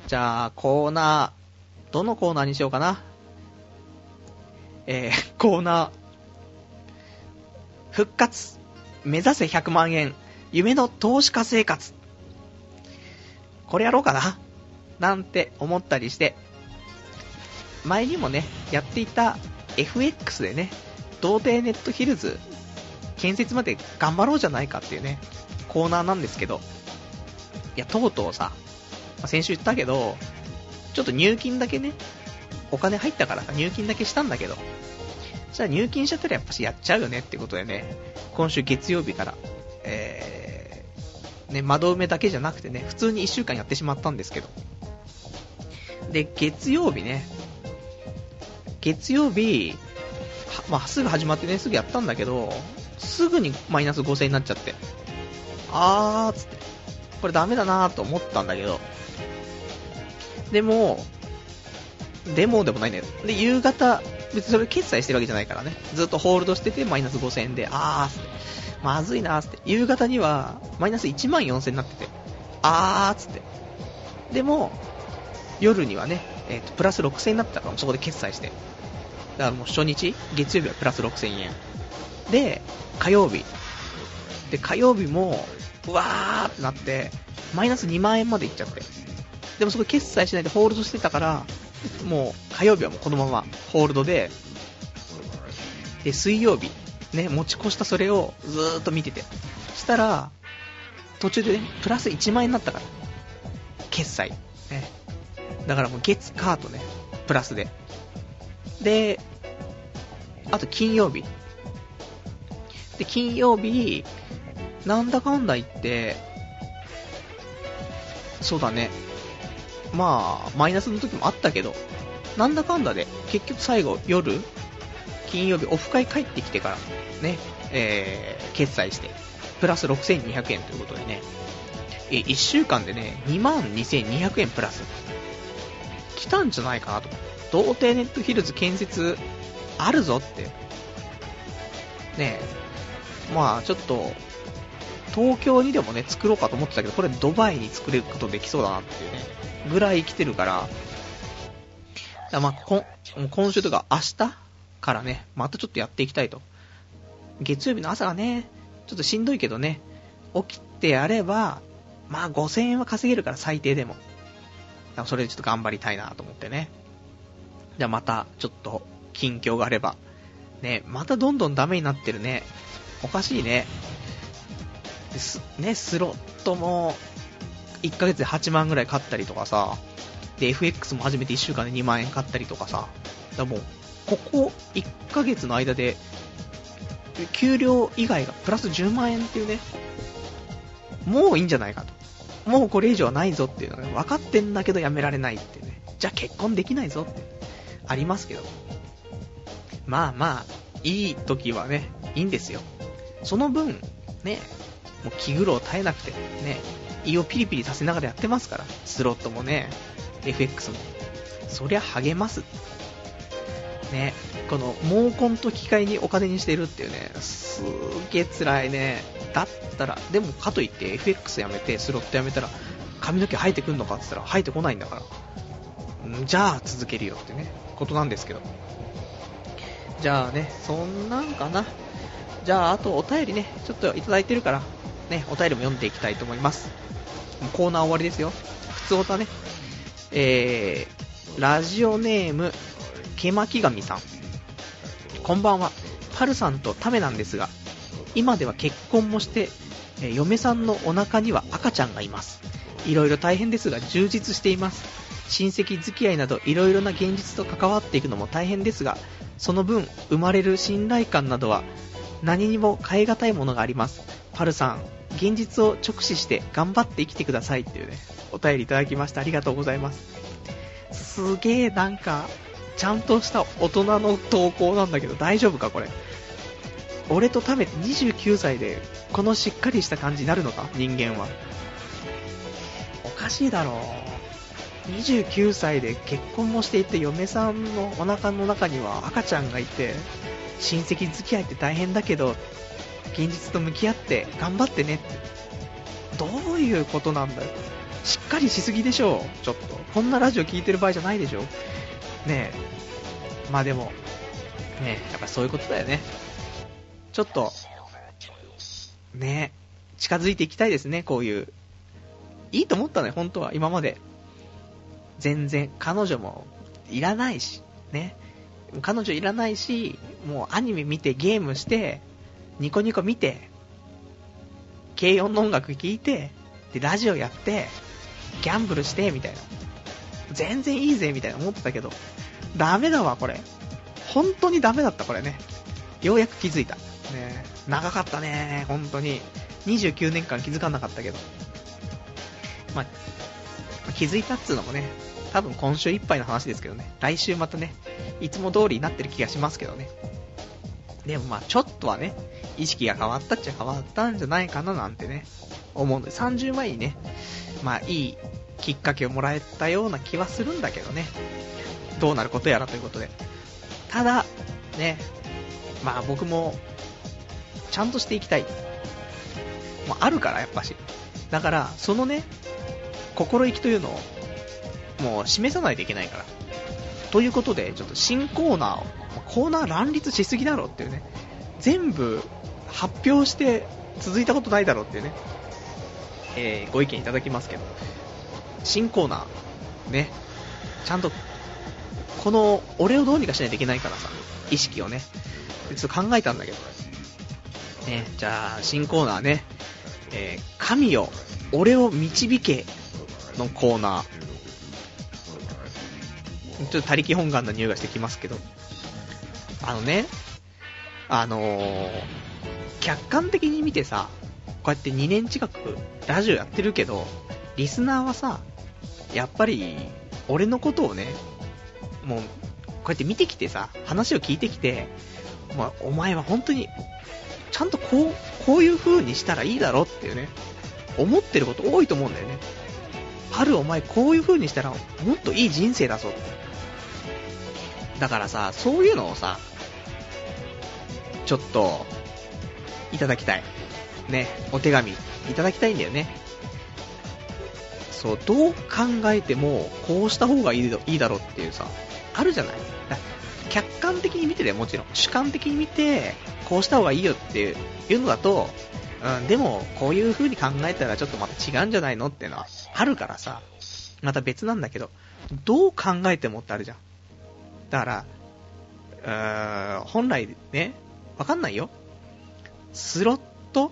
じゃあ、コーナー、どのコーナーにしようかな。えー、コーナー、復活、目指せ100万円、夢の投資家生活。これやろうかな。なんて思ったりして、前にもね、やっていた FX でね、童貞ネットヒルズ。建設まで頑張ろうじゃないかっていうね、コーナーなんですけど、いや、とうとうさ、先週言ったけど、ちょっと入金だけね、お金入ったからさ、入金だけしたんだけど、じゃあ入金しちゃったらやっぱしやっちゃうよねってことでね、今週月曜日から、えー、ね、窓埋めだけじゃなくてね、普通に1週間やってしまったんですけど、で、月曜日ね、月曜日、まあ、すぐ始まってね、すぐやったんだけど、すぐにマイナス5000になっちゃって、あーつって、これダメだなーと思ったんだけど、でも、でもでもないんだよ。で、夕方、別にそれ決済してるわけじゃないからね、ずっとホールドしててマイナス5000円で、あーつって、まずいなーつって、夕方にはマイナス1万4000になってて、あーっつって、でも、夜にはね、えーと、プラス6000円になったからそこで決済して。だからもう初日、月曜日はプラス6000円。で、火曜日。で、火曜日も、うわーってなって、マイナス2万円までいっちゃって。でもそこ決済しないでホールドしてたから、もう火曜日はもうこのままホールドで、で、水曜日、ね、持ち越したそれをずーっと見てて。したら、途中でね、プラス1万円になったから。決済。ね。だからもう月、カートね、プラスで。で、あと金曜日。で、金曜日、なんだかんだ言って、そうだね。まあ、マイナスの時もあったけど、なんだかんだで、結局最後、夜、金曜日、オフ会帰ってきてから、ね、えー、決済して、プラス6200円ということでね、え、1週間でね、22,200円プラス。来たんじゃないかなと。童貞ネットヒルズ建設、あるぞって。ねまあ、ちょっと、東京にでもね、作ろうかと思ってたけど、これドバイに作れることできそうだなっていうね、ぐらい来てるから、だまあ、今週とか明日からね、またちょっとやっていきたいと。月曜日の朝がね、ちょっとしんどいけどね、起きてやれば、まあ5000円は稼げるから最低でも。だそれでちょっと頑張りたいなと思ってね。じゃあまた、ちょっと、近況があれば。ね、またどんどんダメになってるね。おかしいね。ね、スロットも、1ヶ月で8万ぐらい買ったりとかさ、で、FX も初めて1週間で2万円買ったりとかさ、だもう、ここ1ヶ月の間で、給料以外がプラス10万円っていうね、もういいんじゃないかと。もうこれ以上はないぞっていうのが、ね、分かってんだけどやめられないってね。じゃあ結婚できないぞって、ありますけど。まあまあ、いい時はね、いいんですよ。その分、ね、もう気苦労絶えなくて、ね、胃をピリピリさせながらやってますから、スロットもね、FX も。そりゃ励ます。ね、この毛根と機械にお金にしてるっていうね、すーげえ辛いね。だったら、でもかといって FX やめて、スロットやめたら、髪の毛生えてくんのかって言ったら生えてこないんだから。じゃあ続けるよってね、ことなんですけど。じゃあね、そんなんかな。じゃあ、あとお便りね、ちょっといただいてるから、ね、お便りも読んでいきたいと思います。コーナー終わりですよ。普通おたね。えー、ラジオネーム、けまきがみさん。こんばんは。パルさんとタメなんですが、今では結婚もして、え嫁さんのお腹には赤ちゃんがいます。いろいろ大変ですが充実しています。親戚付き合いなどいろいろな現実と関わっていくのも大変ですが、その分生まれる信頼感などは何にも変え難いものがあります。パルさん、現実を直視して頑張って生きてくださいっていうね、お便りいただきましてありがとうございます。すげえなんか、ちゃんとした大人の投稿なんだけど大丈夫かこれ？俺と食べて29歳でこのしっかりした感じになるのか？人間は。おかしいだろう。29歳で結婚もしていて嫁さんのお腹の中には赤ちゃんがいて親戚付き合いって大変だけど現実と向き合って頑張ってねって。どういうことなんだよ。しっかりしすぎでしょちょっと。こんなラジオ聞いてる場合じゃないでしょねえ。まあでも。ねえ。やっぱそういうことだよね。ちょっと。ねえ。近づいていきたいですね。こういう。いいと思ったね本当は。今まで。全然。彼女も。いらないし。ね。彼女いらないし。もうアニメ見てゲームして。ニコニコ見て、軽音の音楽聴いて、で、ラジオやって、ギャンブルして、みたいな。全然いいぜ、みたいな思ってたけど、ダメだわ、これ。本当にダメだった、これね。ようやく気づいた。ね長かったね、本当に。29年間気づかなかったけど。まあ、気づいたっつうのもね、多分今週いっぱいの話ですけどね。来週またね、いつも通りになってる気がしますけどね。でもまあ、ちょっとはね、意識が変わったっちゃ変わったんじゃないかななんてね、思うんで、30前にね、まあいいきっかけをもらえたような気はするんだけどね、どうなることやらということで。ただ、ね、まあ僕も、ちゃんとしていきたい。もあるから、やっぱし。だから、そのね、心意気というのを、もう示さないといけないから。ということで、ちょっと新コーナーを、コーナー乱立しすぎだろっていうね、全部発表して続いたことないだろうっていうね。えー、ご意見いただきますけど、新コーナー、ね、ちゃんと、この、俺をどうにかしないといけないからさ、意識をね、ちょっと考えたんだけど、ね、じゃあ、新コーナーね、えー、神よ、俺を導けのコーナー。ちょっと他力本願な匂いがしてきますけど、あのね、あのー、客観的に見てさ、こうやって2年近くラジオやってるけど、リスナーはさ、やっぱり、俺のことをね、もう、こうやって見てきてさ、話を聞いてきて、まあ、お前は本当に、ちゃんとこう、こういう風にしたらいいだろっていうね、思ってること多いと思うんだよね。春お前こういう風にしたらもっといい人生だぞって。だからさ、そういうのをさ、ちょっと、いただきたい。ね、お手紙、いただきたいんだよね。そう、どう考えても、こうした方がいいいいだろうっていうさ、あるじゃない客観的に見てでもちろん、主観的に見て、こうした方がいいよっていうのだと、うん、でも、こういう風に考えたらちょっとまた違うんじゃないのっていうのはあるからさ、また別なんだけど、どう考えてもってあるじゃん。だから、うーん、本来ね、わかんないよ。スロット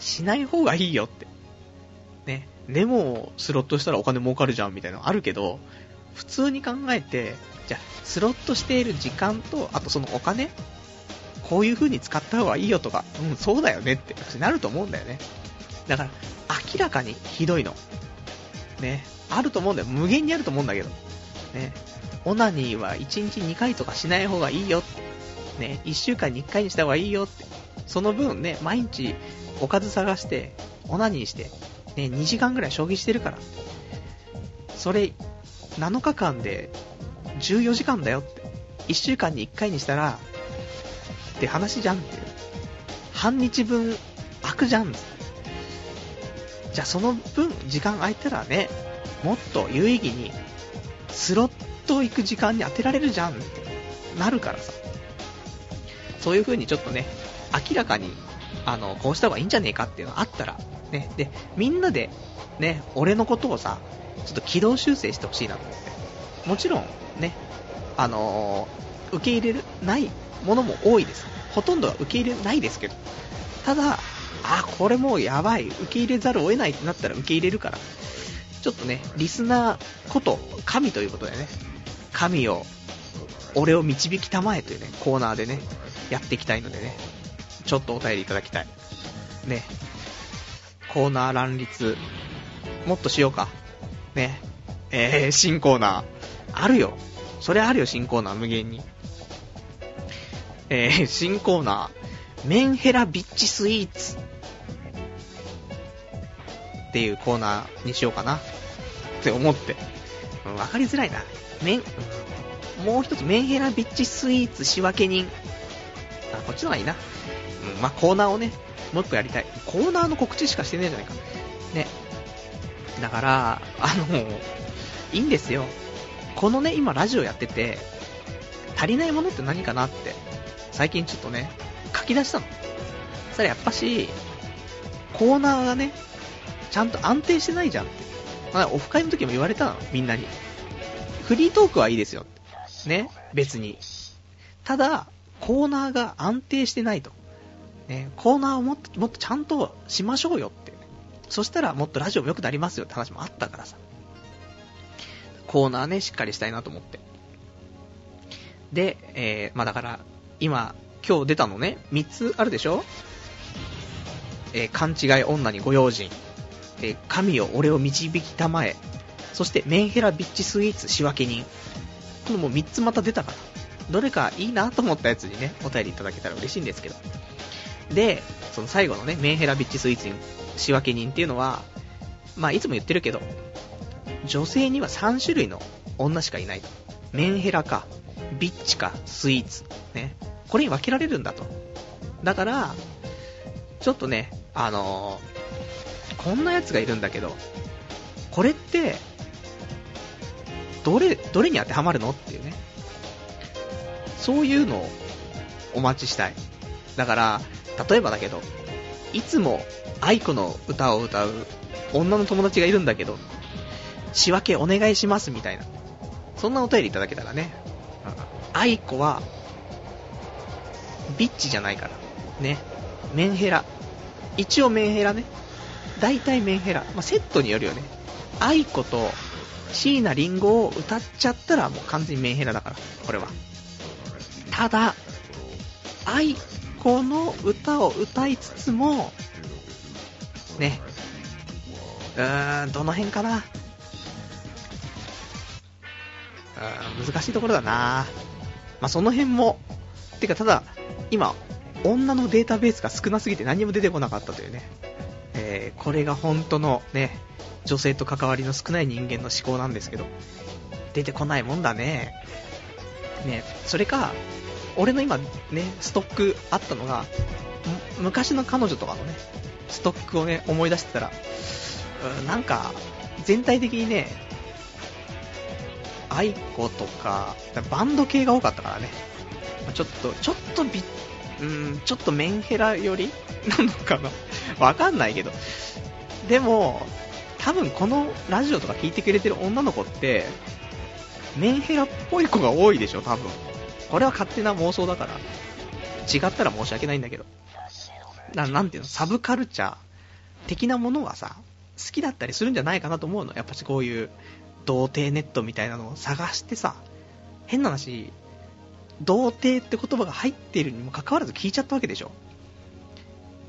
しない方がいいよって。ね。でも、スロットしたらお金儲かるじゃんみたいなのあるけど、普通に考えて、じゃあ、スロットしている時間と、あとそのお金こういう風に使った方がいいよとか、うん、そうだよねってなると思うんだよね。だから、明らかにひどいの。ね。あると思うんだよ。無限にあると思うんだけど。ね。オナニーは1日2回とかしない方がいいよって。ね。1週間に1回にした方がいいよって。その分ね、毎日おかず探して、オナニーして、ね、2時間ぐらい将棋してるから。それ、7日間で14時間だよって。1週間に1回にしたら、って話じゃんって。半日分空くじゃん。じゃあその分時間空いたらね、もっと有意義にスロット行く時間に当てられるじゃんってなるからさ。そういう風にちょっとね、明らかに、あの、こうした方がいいんじゃねえかっていうのがあったら、ね、で、みんなで、ね、俺のことをさ、ちょっと軌道修正してほしいなと思って。もちろん、ね、あのー、受け入れるないものも多いです。ほとんどは受け入れないですけど。ただ、あ、これもうやばい、受け入れざるを得ないってなったら受け入れるから、ちょっとね、リスナーこと神ということでね、神を、俺を導きたまえというね、コーナーでね、やっていきたいのでね、ちょっとお便りいただきたい。ね、コーナー乱立、もっとしようか。ね、えー、新コーナー、あるよ。それあるよ、新コーナー無限に。えー、新コーナー、メンヘラビッチスイーツ。っていうコーナーにしようかな。って思って。うん、わかりづらいな。メン、もう一つ、メンヘラビッチスイーツ仕分け人。こっちの方がいいな。うん、まあ、コーナーをね、もう一個やりたい。コーナーの告知しかしてねえじゃないか。ね。だから、あの、いいんですよ。このね、今ラジオやってて、足りないものって何かなって最近ちょっとね、書き出したの。そしたらやっぱし、コーナーがね、ちゃんと安定してないじゃんって。オフ会の時も言われたの、みんなに。フリートークはいいですよ。ね、別に。ただ、コーナーが安定してないと。ね、コーナーをもっと、もっとちゃんとしましょうよって。そしたらもっとラジオも良くなりますよって話もあったからさ。コーナーね、しっかりしたいなと思って。で、えー、まあだから、今、今日出たのね、3つあるでしょ？えー、勘違い女にご用心。えー、神よ俺を導きたまえ。そして、メンヘラビッチスイーツ仕分け人。このもう3つまた出たから。どれかいいなと思ったやつにね、お便りいただけたら嬉しいんですけど。で、その最後のね、メンヘラビッチスイーツ仕分け人っていうのは、まあいつも言ってるけど、女性には3種類の女しかいないと。メンヘラか、ビッチか、スイーツ。ね。これに分けられるんだと。だから、ちょっとね、あのー、こんな奴がいるんだけど、これって、どれ、どれに当てはまるのっていうね。そういうのをお待ちしたい。だから、例えばだけど、いつも愛子の歌を歌う女の友達がいるんだけど、仕分けお願いしますみたいな。そんなお便りいただけたらね。愛子は、ビッチじゃないから。ね。メンヘラ。一応メンヘラね。大体メンヘラ。まあ、セットによるよね。愛子と椎名林檎を歌っちゃったらもう完全にメンヘラだから。これは。ただ、愛子の歌を歌いつつも、ね。うーん、どの辺かな。うーん難しいところだなまあ、その辺も、てかただ、今、女のデータベースが少なすぎて何も出てこなかったというね。えー、これが本当のね、女性と関わりの少ない人間の思考なんですけど、出てこないもんだね。ね、それか、俺の今ね、ストックあったのが、昔の彼女とかのね、ストックをね、思い出してたら、なんか、全体的にね、愛子とか、バンド系が多かったからね。ちょっと、ちょっとビうん、ちょっとメンヘラ寄り？なのかな？わかんないけど。でも、多分このラジオとか聞いてくれてる女の子って、メンヘラっぽい子が多いでしょ、多分。これは勝手な妄想だから。違ったら申し訳ないんだけど。ななんていうの、サブカルチャー的なものがさ、好きだったりするんじゃないかなと思うの。やっぱしこういう童貞ネットみたいなのを探してさ、変な話、童貞って言葉が入っているにもかかわらず聞いちゃったわけでしょ。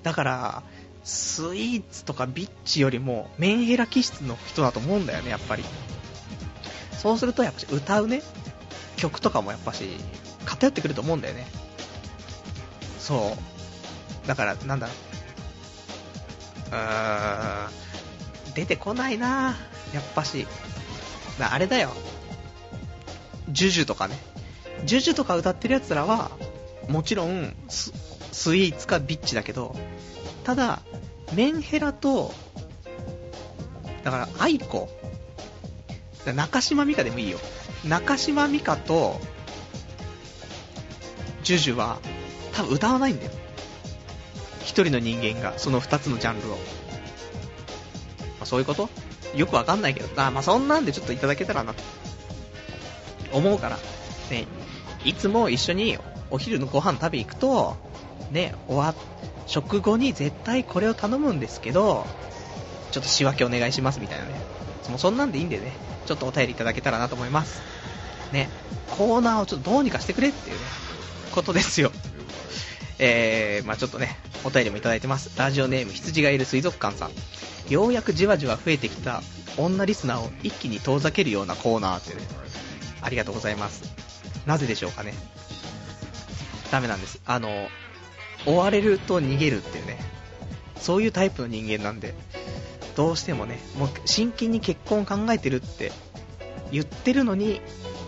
だから、スイーツとかビッチよりもメンヘラ気質の人だと思うんだよね、やっぱり。そうすると、やっぱ歌うね、曲とかもやっぱし偏ってくると思うんだよね。そう。だから、なんだろう。うーん、出てこないなやっぱし。あれだよ。 JUJU とかね。 JUJU とか歌ってる奴らは、もちろんスイーツかビッチだけど、ただ、メンヘラと、だから、 aiko。中島美嘉でもいいよ。中島美嘉と、 JUJU は、多分歌わないんだよ。一人の人間が、その二つのジャンルを。まあ、そういうこと？よくわかんないけど、あまあそんなんでちょっといただけたらなと思うから、ね、いつも一緒にお昼のご飯食べ行くと、ね、終わ、食後に絶対これを頼むんですけど、ちょっと仕分けお願いしますみたいなね。もうそんなんでいいんでね、ちょっとお便りいただけたらなと思います。ね、コーナーをちょっとどうにかしてくれっていうね、ことですよ。えー、まあちょっとね、お便りもいただいてます。ラジオネーム羊がいる水族館さん。ようやくじわじわ増えてきた女リスナーを一気に遠ざけるようなコーナーってね、ありがとうございます。なぜでしょうかね。ダメなんです。あの、追われると逃げるっていうね、そういうタイプの人間なんで、どうしてもね、もう真剣に結婚を考えてるって言ってるのに、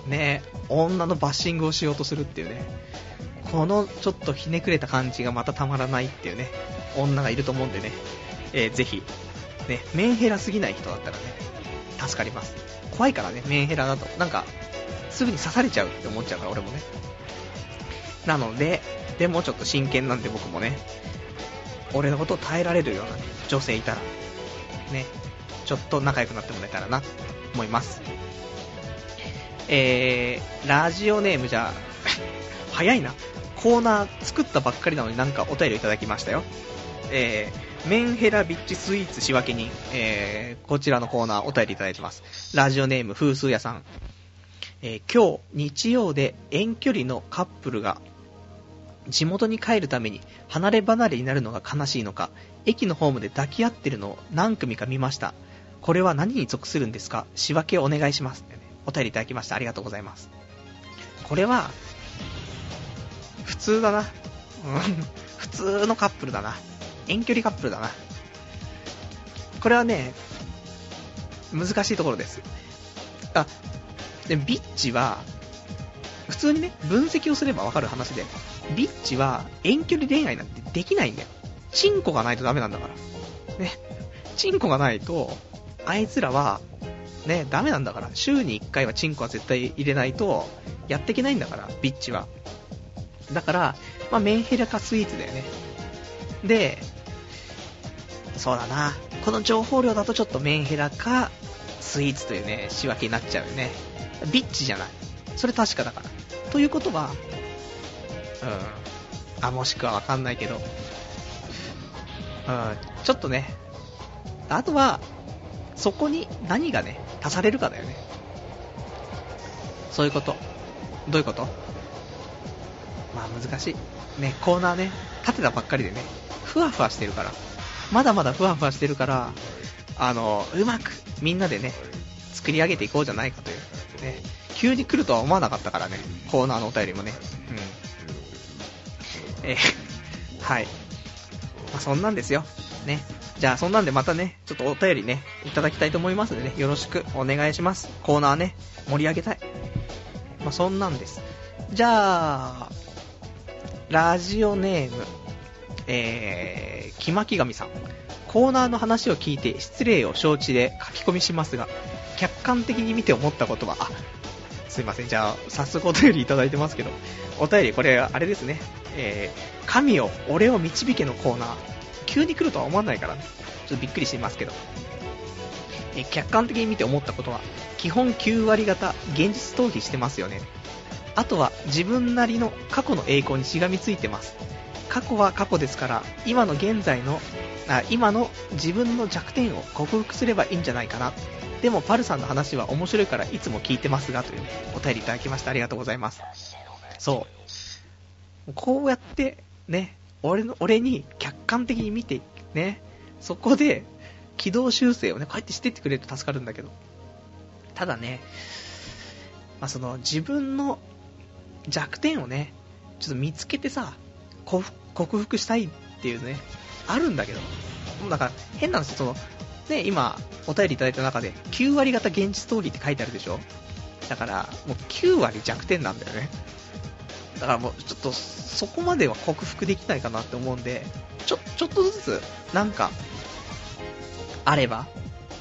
ね、女のバッシングをしようとするっていうね、このちょっとひねくれた感じがまたたまらないっていうね、女がいると思うんでね、えー、ぜひ、ね、メンヘラすぎない人だったらね、助かります。怖いからね、メンヘラだと。なんか、すぐに刺されちゃうって思っちゃうから、俺もね。なので、でもちょっと真剣なんで僕もね、俺のことを耐えられるような、ね、女性いたら、ね、ちょっと仲良くなってもらえたらな、思います。えー、ラジオネームじゃ、早いな。コーナー作ったばっかりなのになんかお便りいただきましたよ。えー、メンヘラビッチスイーツ仕分け人、えー、こちらのコーナーお便りいただいてます。ラジオネーム風数屋さん。えー、今日、日曜で遠距離のカップルが地元に帰るために離れ離れになるのが悲しいのか、駅のホームで抱き合ってるのを何組か見ました。これは何に属するんですか？仕分けをお願いします、お便りいただきました。ありがとうございます。これは、普通だな。普通のカップルだな。遠距離カップルだな。これはね、難しいところです。あ、で、ビッチは、普通にね、分析をすればわかる話で、ビッチは遠距離恋愛なんてできないんだよ。チンコがないとダメなんだから。ね。チンコがないと、あいつらは、ね、ダメなんだから。週に1回はチンコは絶対入れないと、やっていけないんだから、ビッチは。だから、まあ、メンヘラかスイーツだよね。で、そうだな。この情報量だとちょっとメンヘラか、スイーツというね、仕分けになっちゃうよね。ビッチじゃない。それ確かだから。ということは、うん。あ、もしくはわかんないけど、うん。ちょっとね、あとは、そこに何がね、足されるかだよね。そういうこと。どういうこと？まあ難しい。ね、コーナーね、立てたばっかりでね、ふわふわしてるから。まだまだふわふわしてるから、あの、うまくみんなでね、作り上げていこうじゃないかという。ね、急に来るとは思わなかったからね、コーナーのお便りもね。うん。えー、はい。まあ、そんなんですよ。ね。じゃあそんなんでまたね、ちょっとお便りね、いただきたいと思いますのでね、よろしくお願いします。コーナーね、盛り上げたい。まあ、そんなんです。じゃあ、ラジオネーム、えー、きまきがみさん。コーナーの話を聞いて失礼を承知で書き込みしますが、客観的に見て思ったことは、あ、すいません、じゃあ、早速お便りいただいてますけど、お便り、これ、あれですね、えー、神を、俺を導けのコーナー。急に来るとは思わないからね、ちょっとびっくりしていますけど、え客観的に見て思ったことは、基本9割方現実逃避してますよね。あとは自分なりの過去の栄光にしがみついてます。過去は過去ですから、今の現在の、あ今の自分の弱点を克服すればいいんじゃないかな。でも、パルさんの話は面白いからいつも聞いてますが、という、ね、お便りいただきましてありがとうございます。そう。こうやって、ね、俺の、俺に客観的に見て、ね、そこで、軌道修正をね、こうやってしてってくれると助かるんだけど。ただね、まあ、その、自分の弱点をね、ちょっと見つけてさ、克服したいっていうね、あるんだけど、だから、変なんですよ、その、ね、今、お便りいただいた中で、9割型現実ストーリーって書いてあるでしょ？だから、もう9割弱点なんだよね。だからもうちょっとそこまでは克服できないかなって思うんで、ちょ、ちょっとずつなんか、あれば、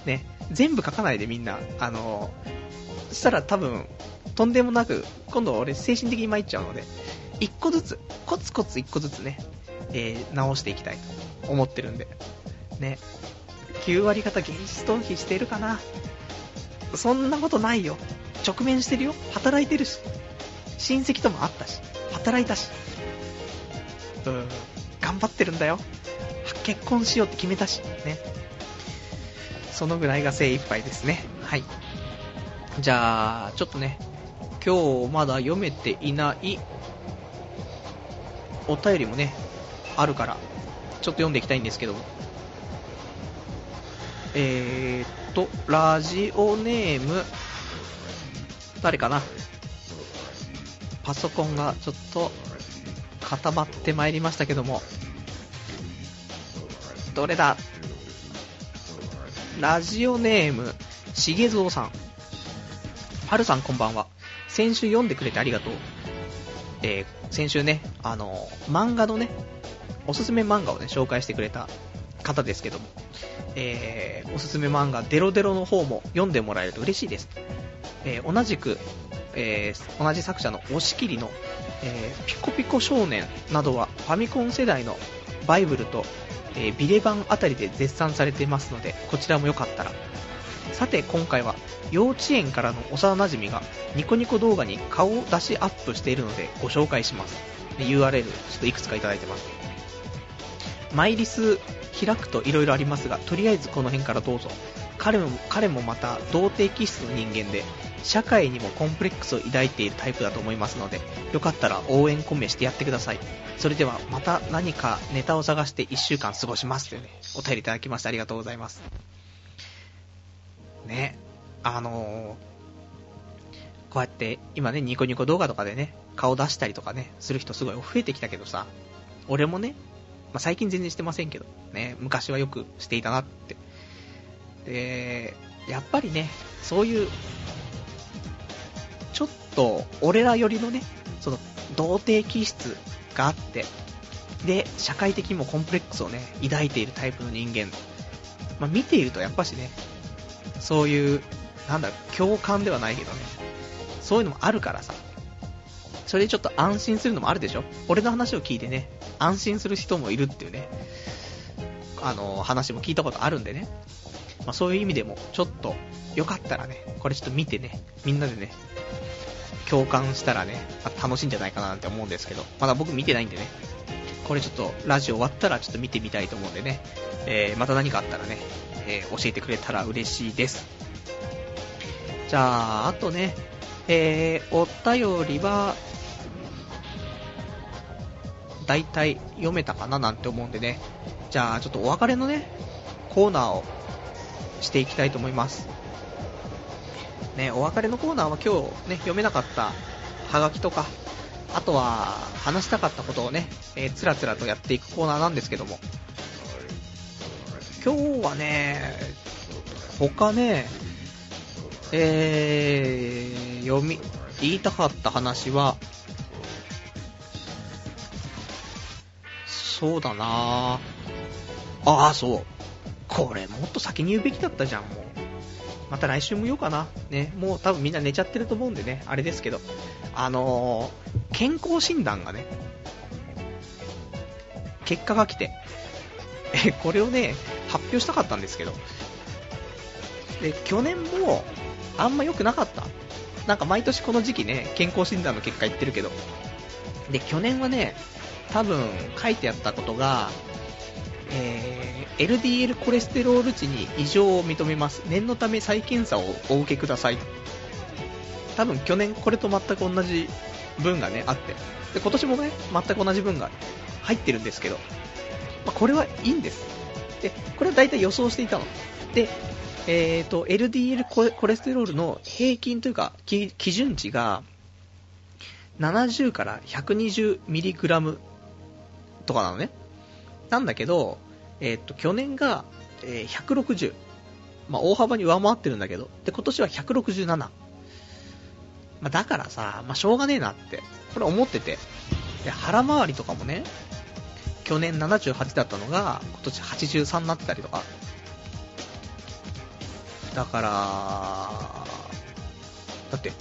ね、全部書かないでみんな、あの、そしたら多分、とんでもなく、今度俺精神的に参っちゃうので、一個ずつ、コツコツ一個ずつね、えー、直していきたいと思ってるんで、ね、9割方現実逃避してるかなそんなことないよ。直面してるよ。働いてるし。親戚とも会ったし、働いたし、うん、頑張ってるんだよ。結婚しようって決めたし、ね。そのぐらいが精一杯ですね。はい。じゃあ、ちょっとね、今日まだ読めていないお便りもね、あるから、ちょっと読んでいきたいんですけども、えーっと、ラジオネーム、誰かな？パソコンがちょっと固まってまいりましたけども、どれだ？ラジオネーム、しげぞうさん。はるさんこんばんは。先週読んでくれてありがとう。えー、先週ね、あの、漫画のね、おすすめ漫画をね、紹介してくれた方ですけども、えー、おすすめ漫画、デロデロの方も読んでもらえると嬉しいです。えー、同じく、えー、同じ作者の押切の、えー、ピコピコ少年などはファミコン世代のバイブルと、えー、ビレ版あたりで絶賛されていますので、こちらもよかったら。さて今回は幼稚園からの幼馴染がニコニコ動画に顔を出しアップしているのでご紹介します。URL ちょっといくつかいただいてます。マイリス開くと色々ありますが、とりあえずこの辺からどうぞ。彼も彼もまた童貞気質の人間で、社会にもコンプレックスを抱いているタイプだと思いますので、よかったら応援コメしてやってください。それではまた何かネタを探して1週間過ごしますというね、お便りいただきましてありがとうございます。ね、あのー、こうやって今ね、ニコニコ動画とかでね、顔出したりとかね、する人すごい増えてきたけどさ、俺もね、まあ、最近全然してませんけど、ね、昔はよくしていたなって。で、やっぱりね、そういうちょっと俺らよりのね、その童貞気質があって、で、社会的にもコンプレックスをね、抱いているタイプの人間。まあ、見ているとやっぱしね、そういう、なんだ、共感ではないけどね、そういうのもあるからさ、それでちょっと安心するのもあるでしょ？俺の話を聞いてね、安心する人もいるっていうね。あの、話も聞いたことあるんでね。まあ、そういう意味でも、ちょっと、よかったらね、これちょっと見てね、みんなでね、共感したらね、楽しいんじゃないかなって思うんですけど、まだ僕見てないんでね、これちょっとラジオ終わったらちょっと見てみたいと思うんでね、えー、また何かあったらね、えー、教えてくれたら嬉しいです。じゃあ、あとね、えー、お便りは、大体読めたかななんて思うんでね、じゃあちょっとお別れのね、コーナーをしていきたいと思います。ね、お別れのコーナーは今日ね、読めなかったハガキとか、あとは話したかったことをね、えー、つらつらとやっていくコーナーなんですけども、今日はね、他ね、えー、読み、言いたかった話は、そうだなああ、そう。これもっと先に言うべきだったじゃん、もう。また来週も言おうかな。ね、もう多分みんな寝ちゃってると思うんでね、あれですけど。あのー、健康診断がね、結果が来て、え、これをね、発表したかったんですけど、で、去年も、あんま良くなかった。なんか毎年この時期ね、健康診断の結果言ってるけど、で、去年はね、多分書いてあったことが、え、LDL コレステロール値に異常を認めます。念のため再検査をお受けください。多分去年これと全く同じ文がね、あって。で、今年もね、全く同じ文が入ってるんですけど、まあ、これはいいんです。で、これは大体予想していたの。で、えーと、LDL コレステロールの平均というか、基準値が、70から 120mg とかなのね。なんだけど、えっ、と、去年が、えー、160。まあ、大幅に上回ってるんだけど、で、今年は167。まあ、だからさ、まあ、しょうがねえなって、これ思ってて。で、腹回りとかもね、去年78だったのが、今年83になってたりとか。だから、だって、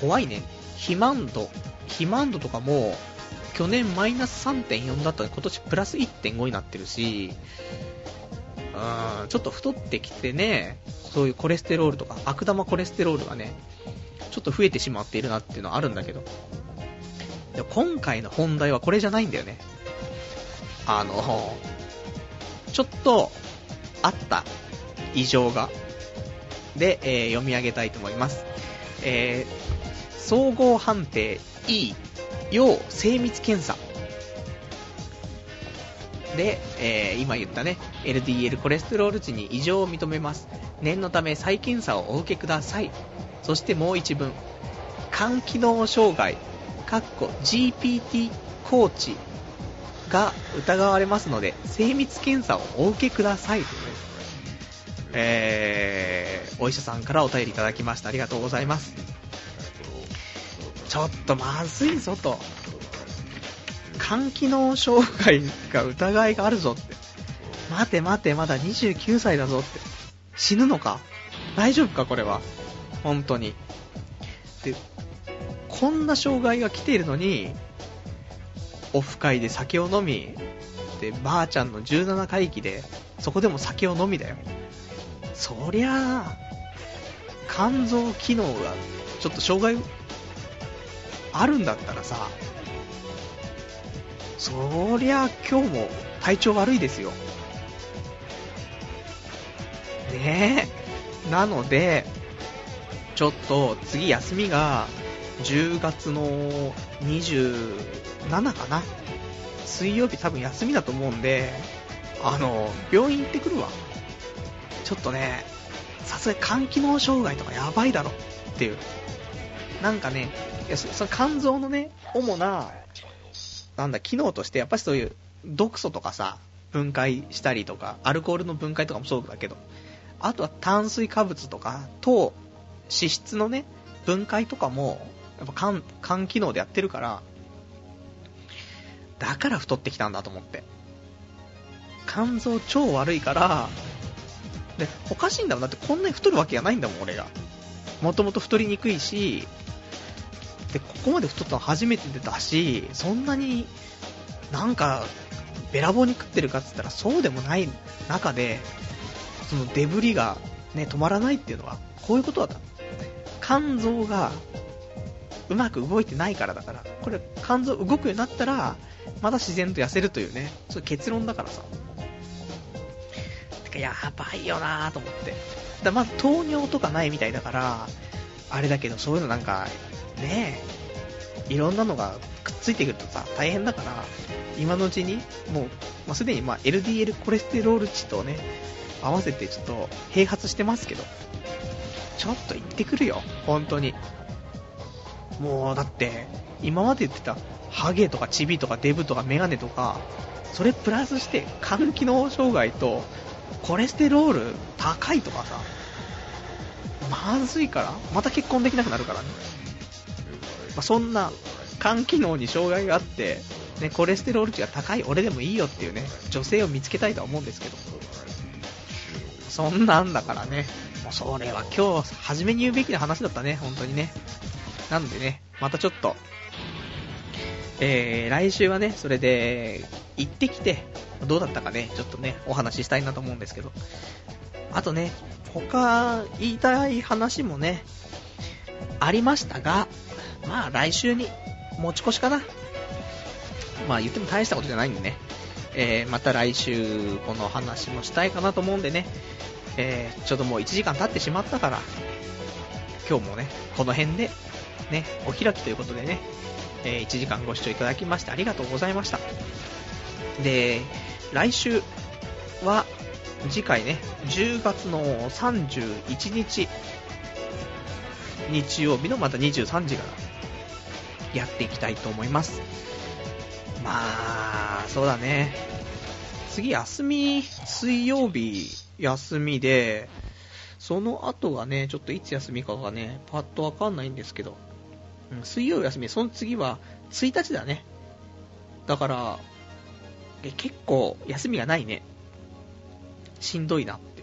怖いね。肥満度、肥満度とかも、去年マイナス3.4だったので、今年プラス1.5になってるし、ちょっと太ってきてね、そういうコレステロールとか、悪玉コレステロールがね、ちょっと増えてしまっているなっていうのはあるんだけど、でも今回の本題はこれじゃないんだよね。あの、ちょっとあった異常が。で、えー、読み上げたいと思います。えー、総合判定 E 要精密検査。で、えー、今言ったね、LDL コレステロール値に異常を認めます。念のため再検査をお受けください。そしてもう一文。肝機能障害、かっこ GPT コーチが疑われますので、精密検査をお受けください。えー、お医者さんからお便りいただきました。ありがとうございます。ちょっとまずいぞと。肝機能障害が疑いがあるぞって。待て待て、まだ29歳だぞって。死ぬのか？大丈夫か？これは。本当に。で、こんな障害が来ているのに、オフ会で酒を飲み、で、ばあちゃんの17回忌で、そこでも酒を飲みだよ。そりゃあ、肝臓機能がちょっと障害あるんだったらさ、そりゃ今日も体調悪いですよ。ねえ。なので、ちょっと次休みが10月の27かな。水曜日多分休みだと思うんで、あの、病院行ってくるわ。ちょっとね、さすが肝機能障害とかやばいだろっていう。なんかね、いやその肝臓のね、主な、なんだ、機能として、やっぱりそういう毒素とかさ、分解したりとか、アルコールの分解とかもそうだけど、あとは炭水化物とか、糖、脂質のね、分解とかも、やっぱ肝、肝機能でやってるから、だから太ってきたんだと思って。肝臓超悪いから、で、おかしいんだもん。だってこんなに太るわけがないんだもん、俺が。もともと太りにくいし、で、ここまで太ったの初めてだし、そんなになんかべらぼうに食ってるかって言ったらそうでもない中で、そのデブリがね、止まらないっていうのは、こういうことだった。肝臓がうまく動いてないからだから、これ肝臓動くようになったら、また自然と痩せるというね、そういう結論だからさ。てか、やばいよなぁと思って。だまず糖尿とかないみたいだから、あれだけど、そういうのなんか、ねえ、いろんなのがくっついてくるとさ、大変だから、今のうちに、もう、まあ、すでにまあ LDL コレステロール値とね、合わせてちょっと併発してますけど、ちょっと行ってくるよ、本当に。もうだって、今まで言ってた、ハゲとかチビとかデブとかメガネとか、それプラスして肝機能障害とコレステロール高いとかさ、まずいから、また結婚できなくなるからね。まあ、そんな肝機能に障害があって、ね、コレステロール値が高い俺でもいいよっていうね、女性を見つけたいとは思うんですけど。そんなんだからね、もうそれは今日初めに言うべきな話だったね、本当にね。なんでね、またちょっと、えー、来週はね、それで、行ってきて、どうだったかね、ちょっとね、お話ししたいなと思うんですけど。あとね、他、言いたい話もね、ありましたが、まあ来週に持ち越しかな。まあ言っても大したことじゃないんでね、えー、また来週この話もしたいかなと思うんでね、えー、ちょうどもう1時間経ってしまったから、今日もね、この辺でね、お開きということでね、えー、1時間ご視聴いただきましてありがとうございました。で、来週は、次回ね、10月の31日、日曜日のまた23時からやっていきたいと思います。まあ、そうだね。次休み、水曜日休みで、その後がね、ちょっといつ休みかがね、パッとわかんないんですけど、うん、水曜休み、その次は1日だね。だから、え結構休みがないね。しんどいなって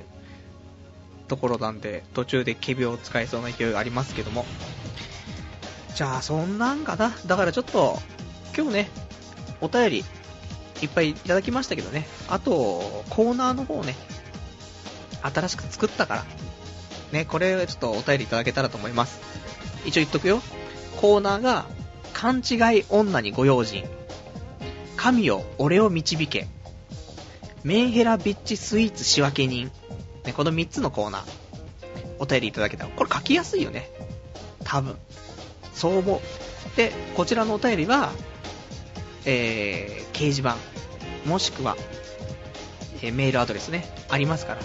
ところなんで、途中で仮病を使えそうな勢いがありますけども。じゃあ、そんなんかな。だからちょっと、今日ね、お便り、いっぱいいただきましたけどね。あと、コーナーの方ね、新しく作ったから、ね、これちょっとお便りいただけたらと思います。一応言っとくよ。コーナーが、勘違い女にご用心。神よ、俺を導け。メンヘラビッチスイーツ仕分け人。ね、この3つのコーナー、お便りいただけたら、これ書きやすいよね。多分。そう思う。で、こちらのお便りは、えー、掲示板、もしくは、えー、メールアドレスね、ありますから、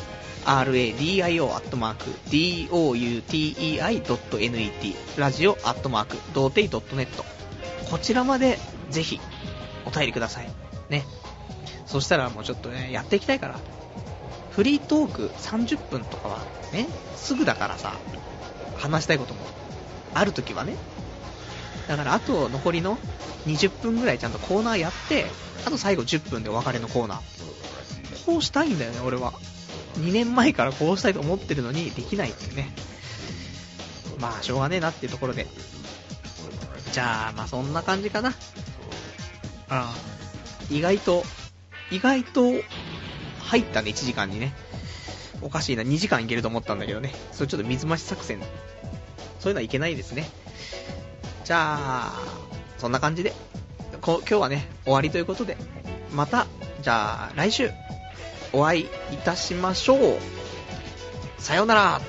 radio.doutei.net ラジオ .doutei.net こちらまでぜひお便りください。ね。そしたらもうちょっとね、やっていきたいから。フリートーク30分とかはね、すぐだからさ、話したいこともあるときはね。だからあと残りの20分ぐらいちゃんとコーナーやって、あと最後10分でお別れのコーナー。こうしたいんだよね、俺は。2年前からこうしたいと思ってるのにできないっていうね。まあ、しょうがねえなっていうところで。じゃあ、まあそんな感じかな。ああ、意外と、意外と、入ったね、1時間にね。おかしいな、2時間いけると思ったんだけどね。それちょっと水増し作戦。そういうのはいけないですね。じゃあ、そんな感じで、今日はね、終わりということで、また、じゃあ、来週、お会いいたしましょう。さようなら。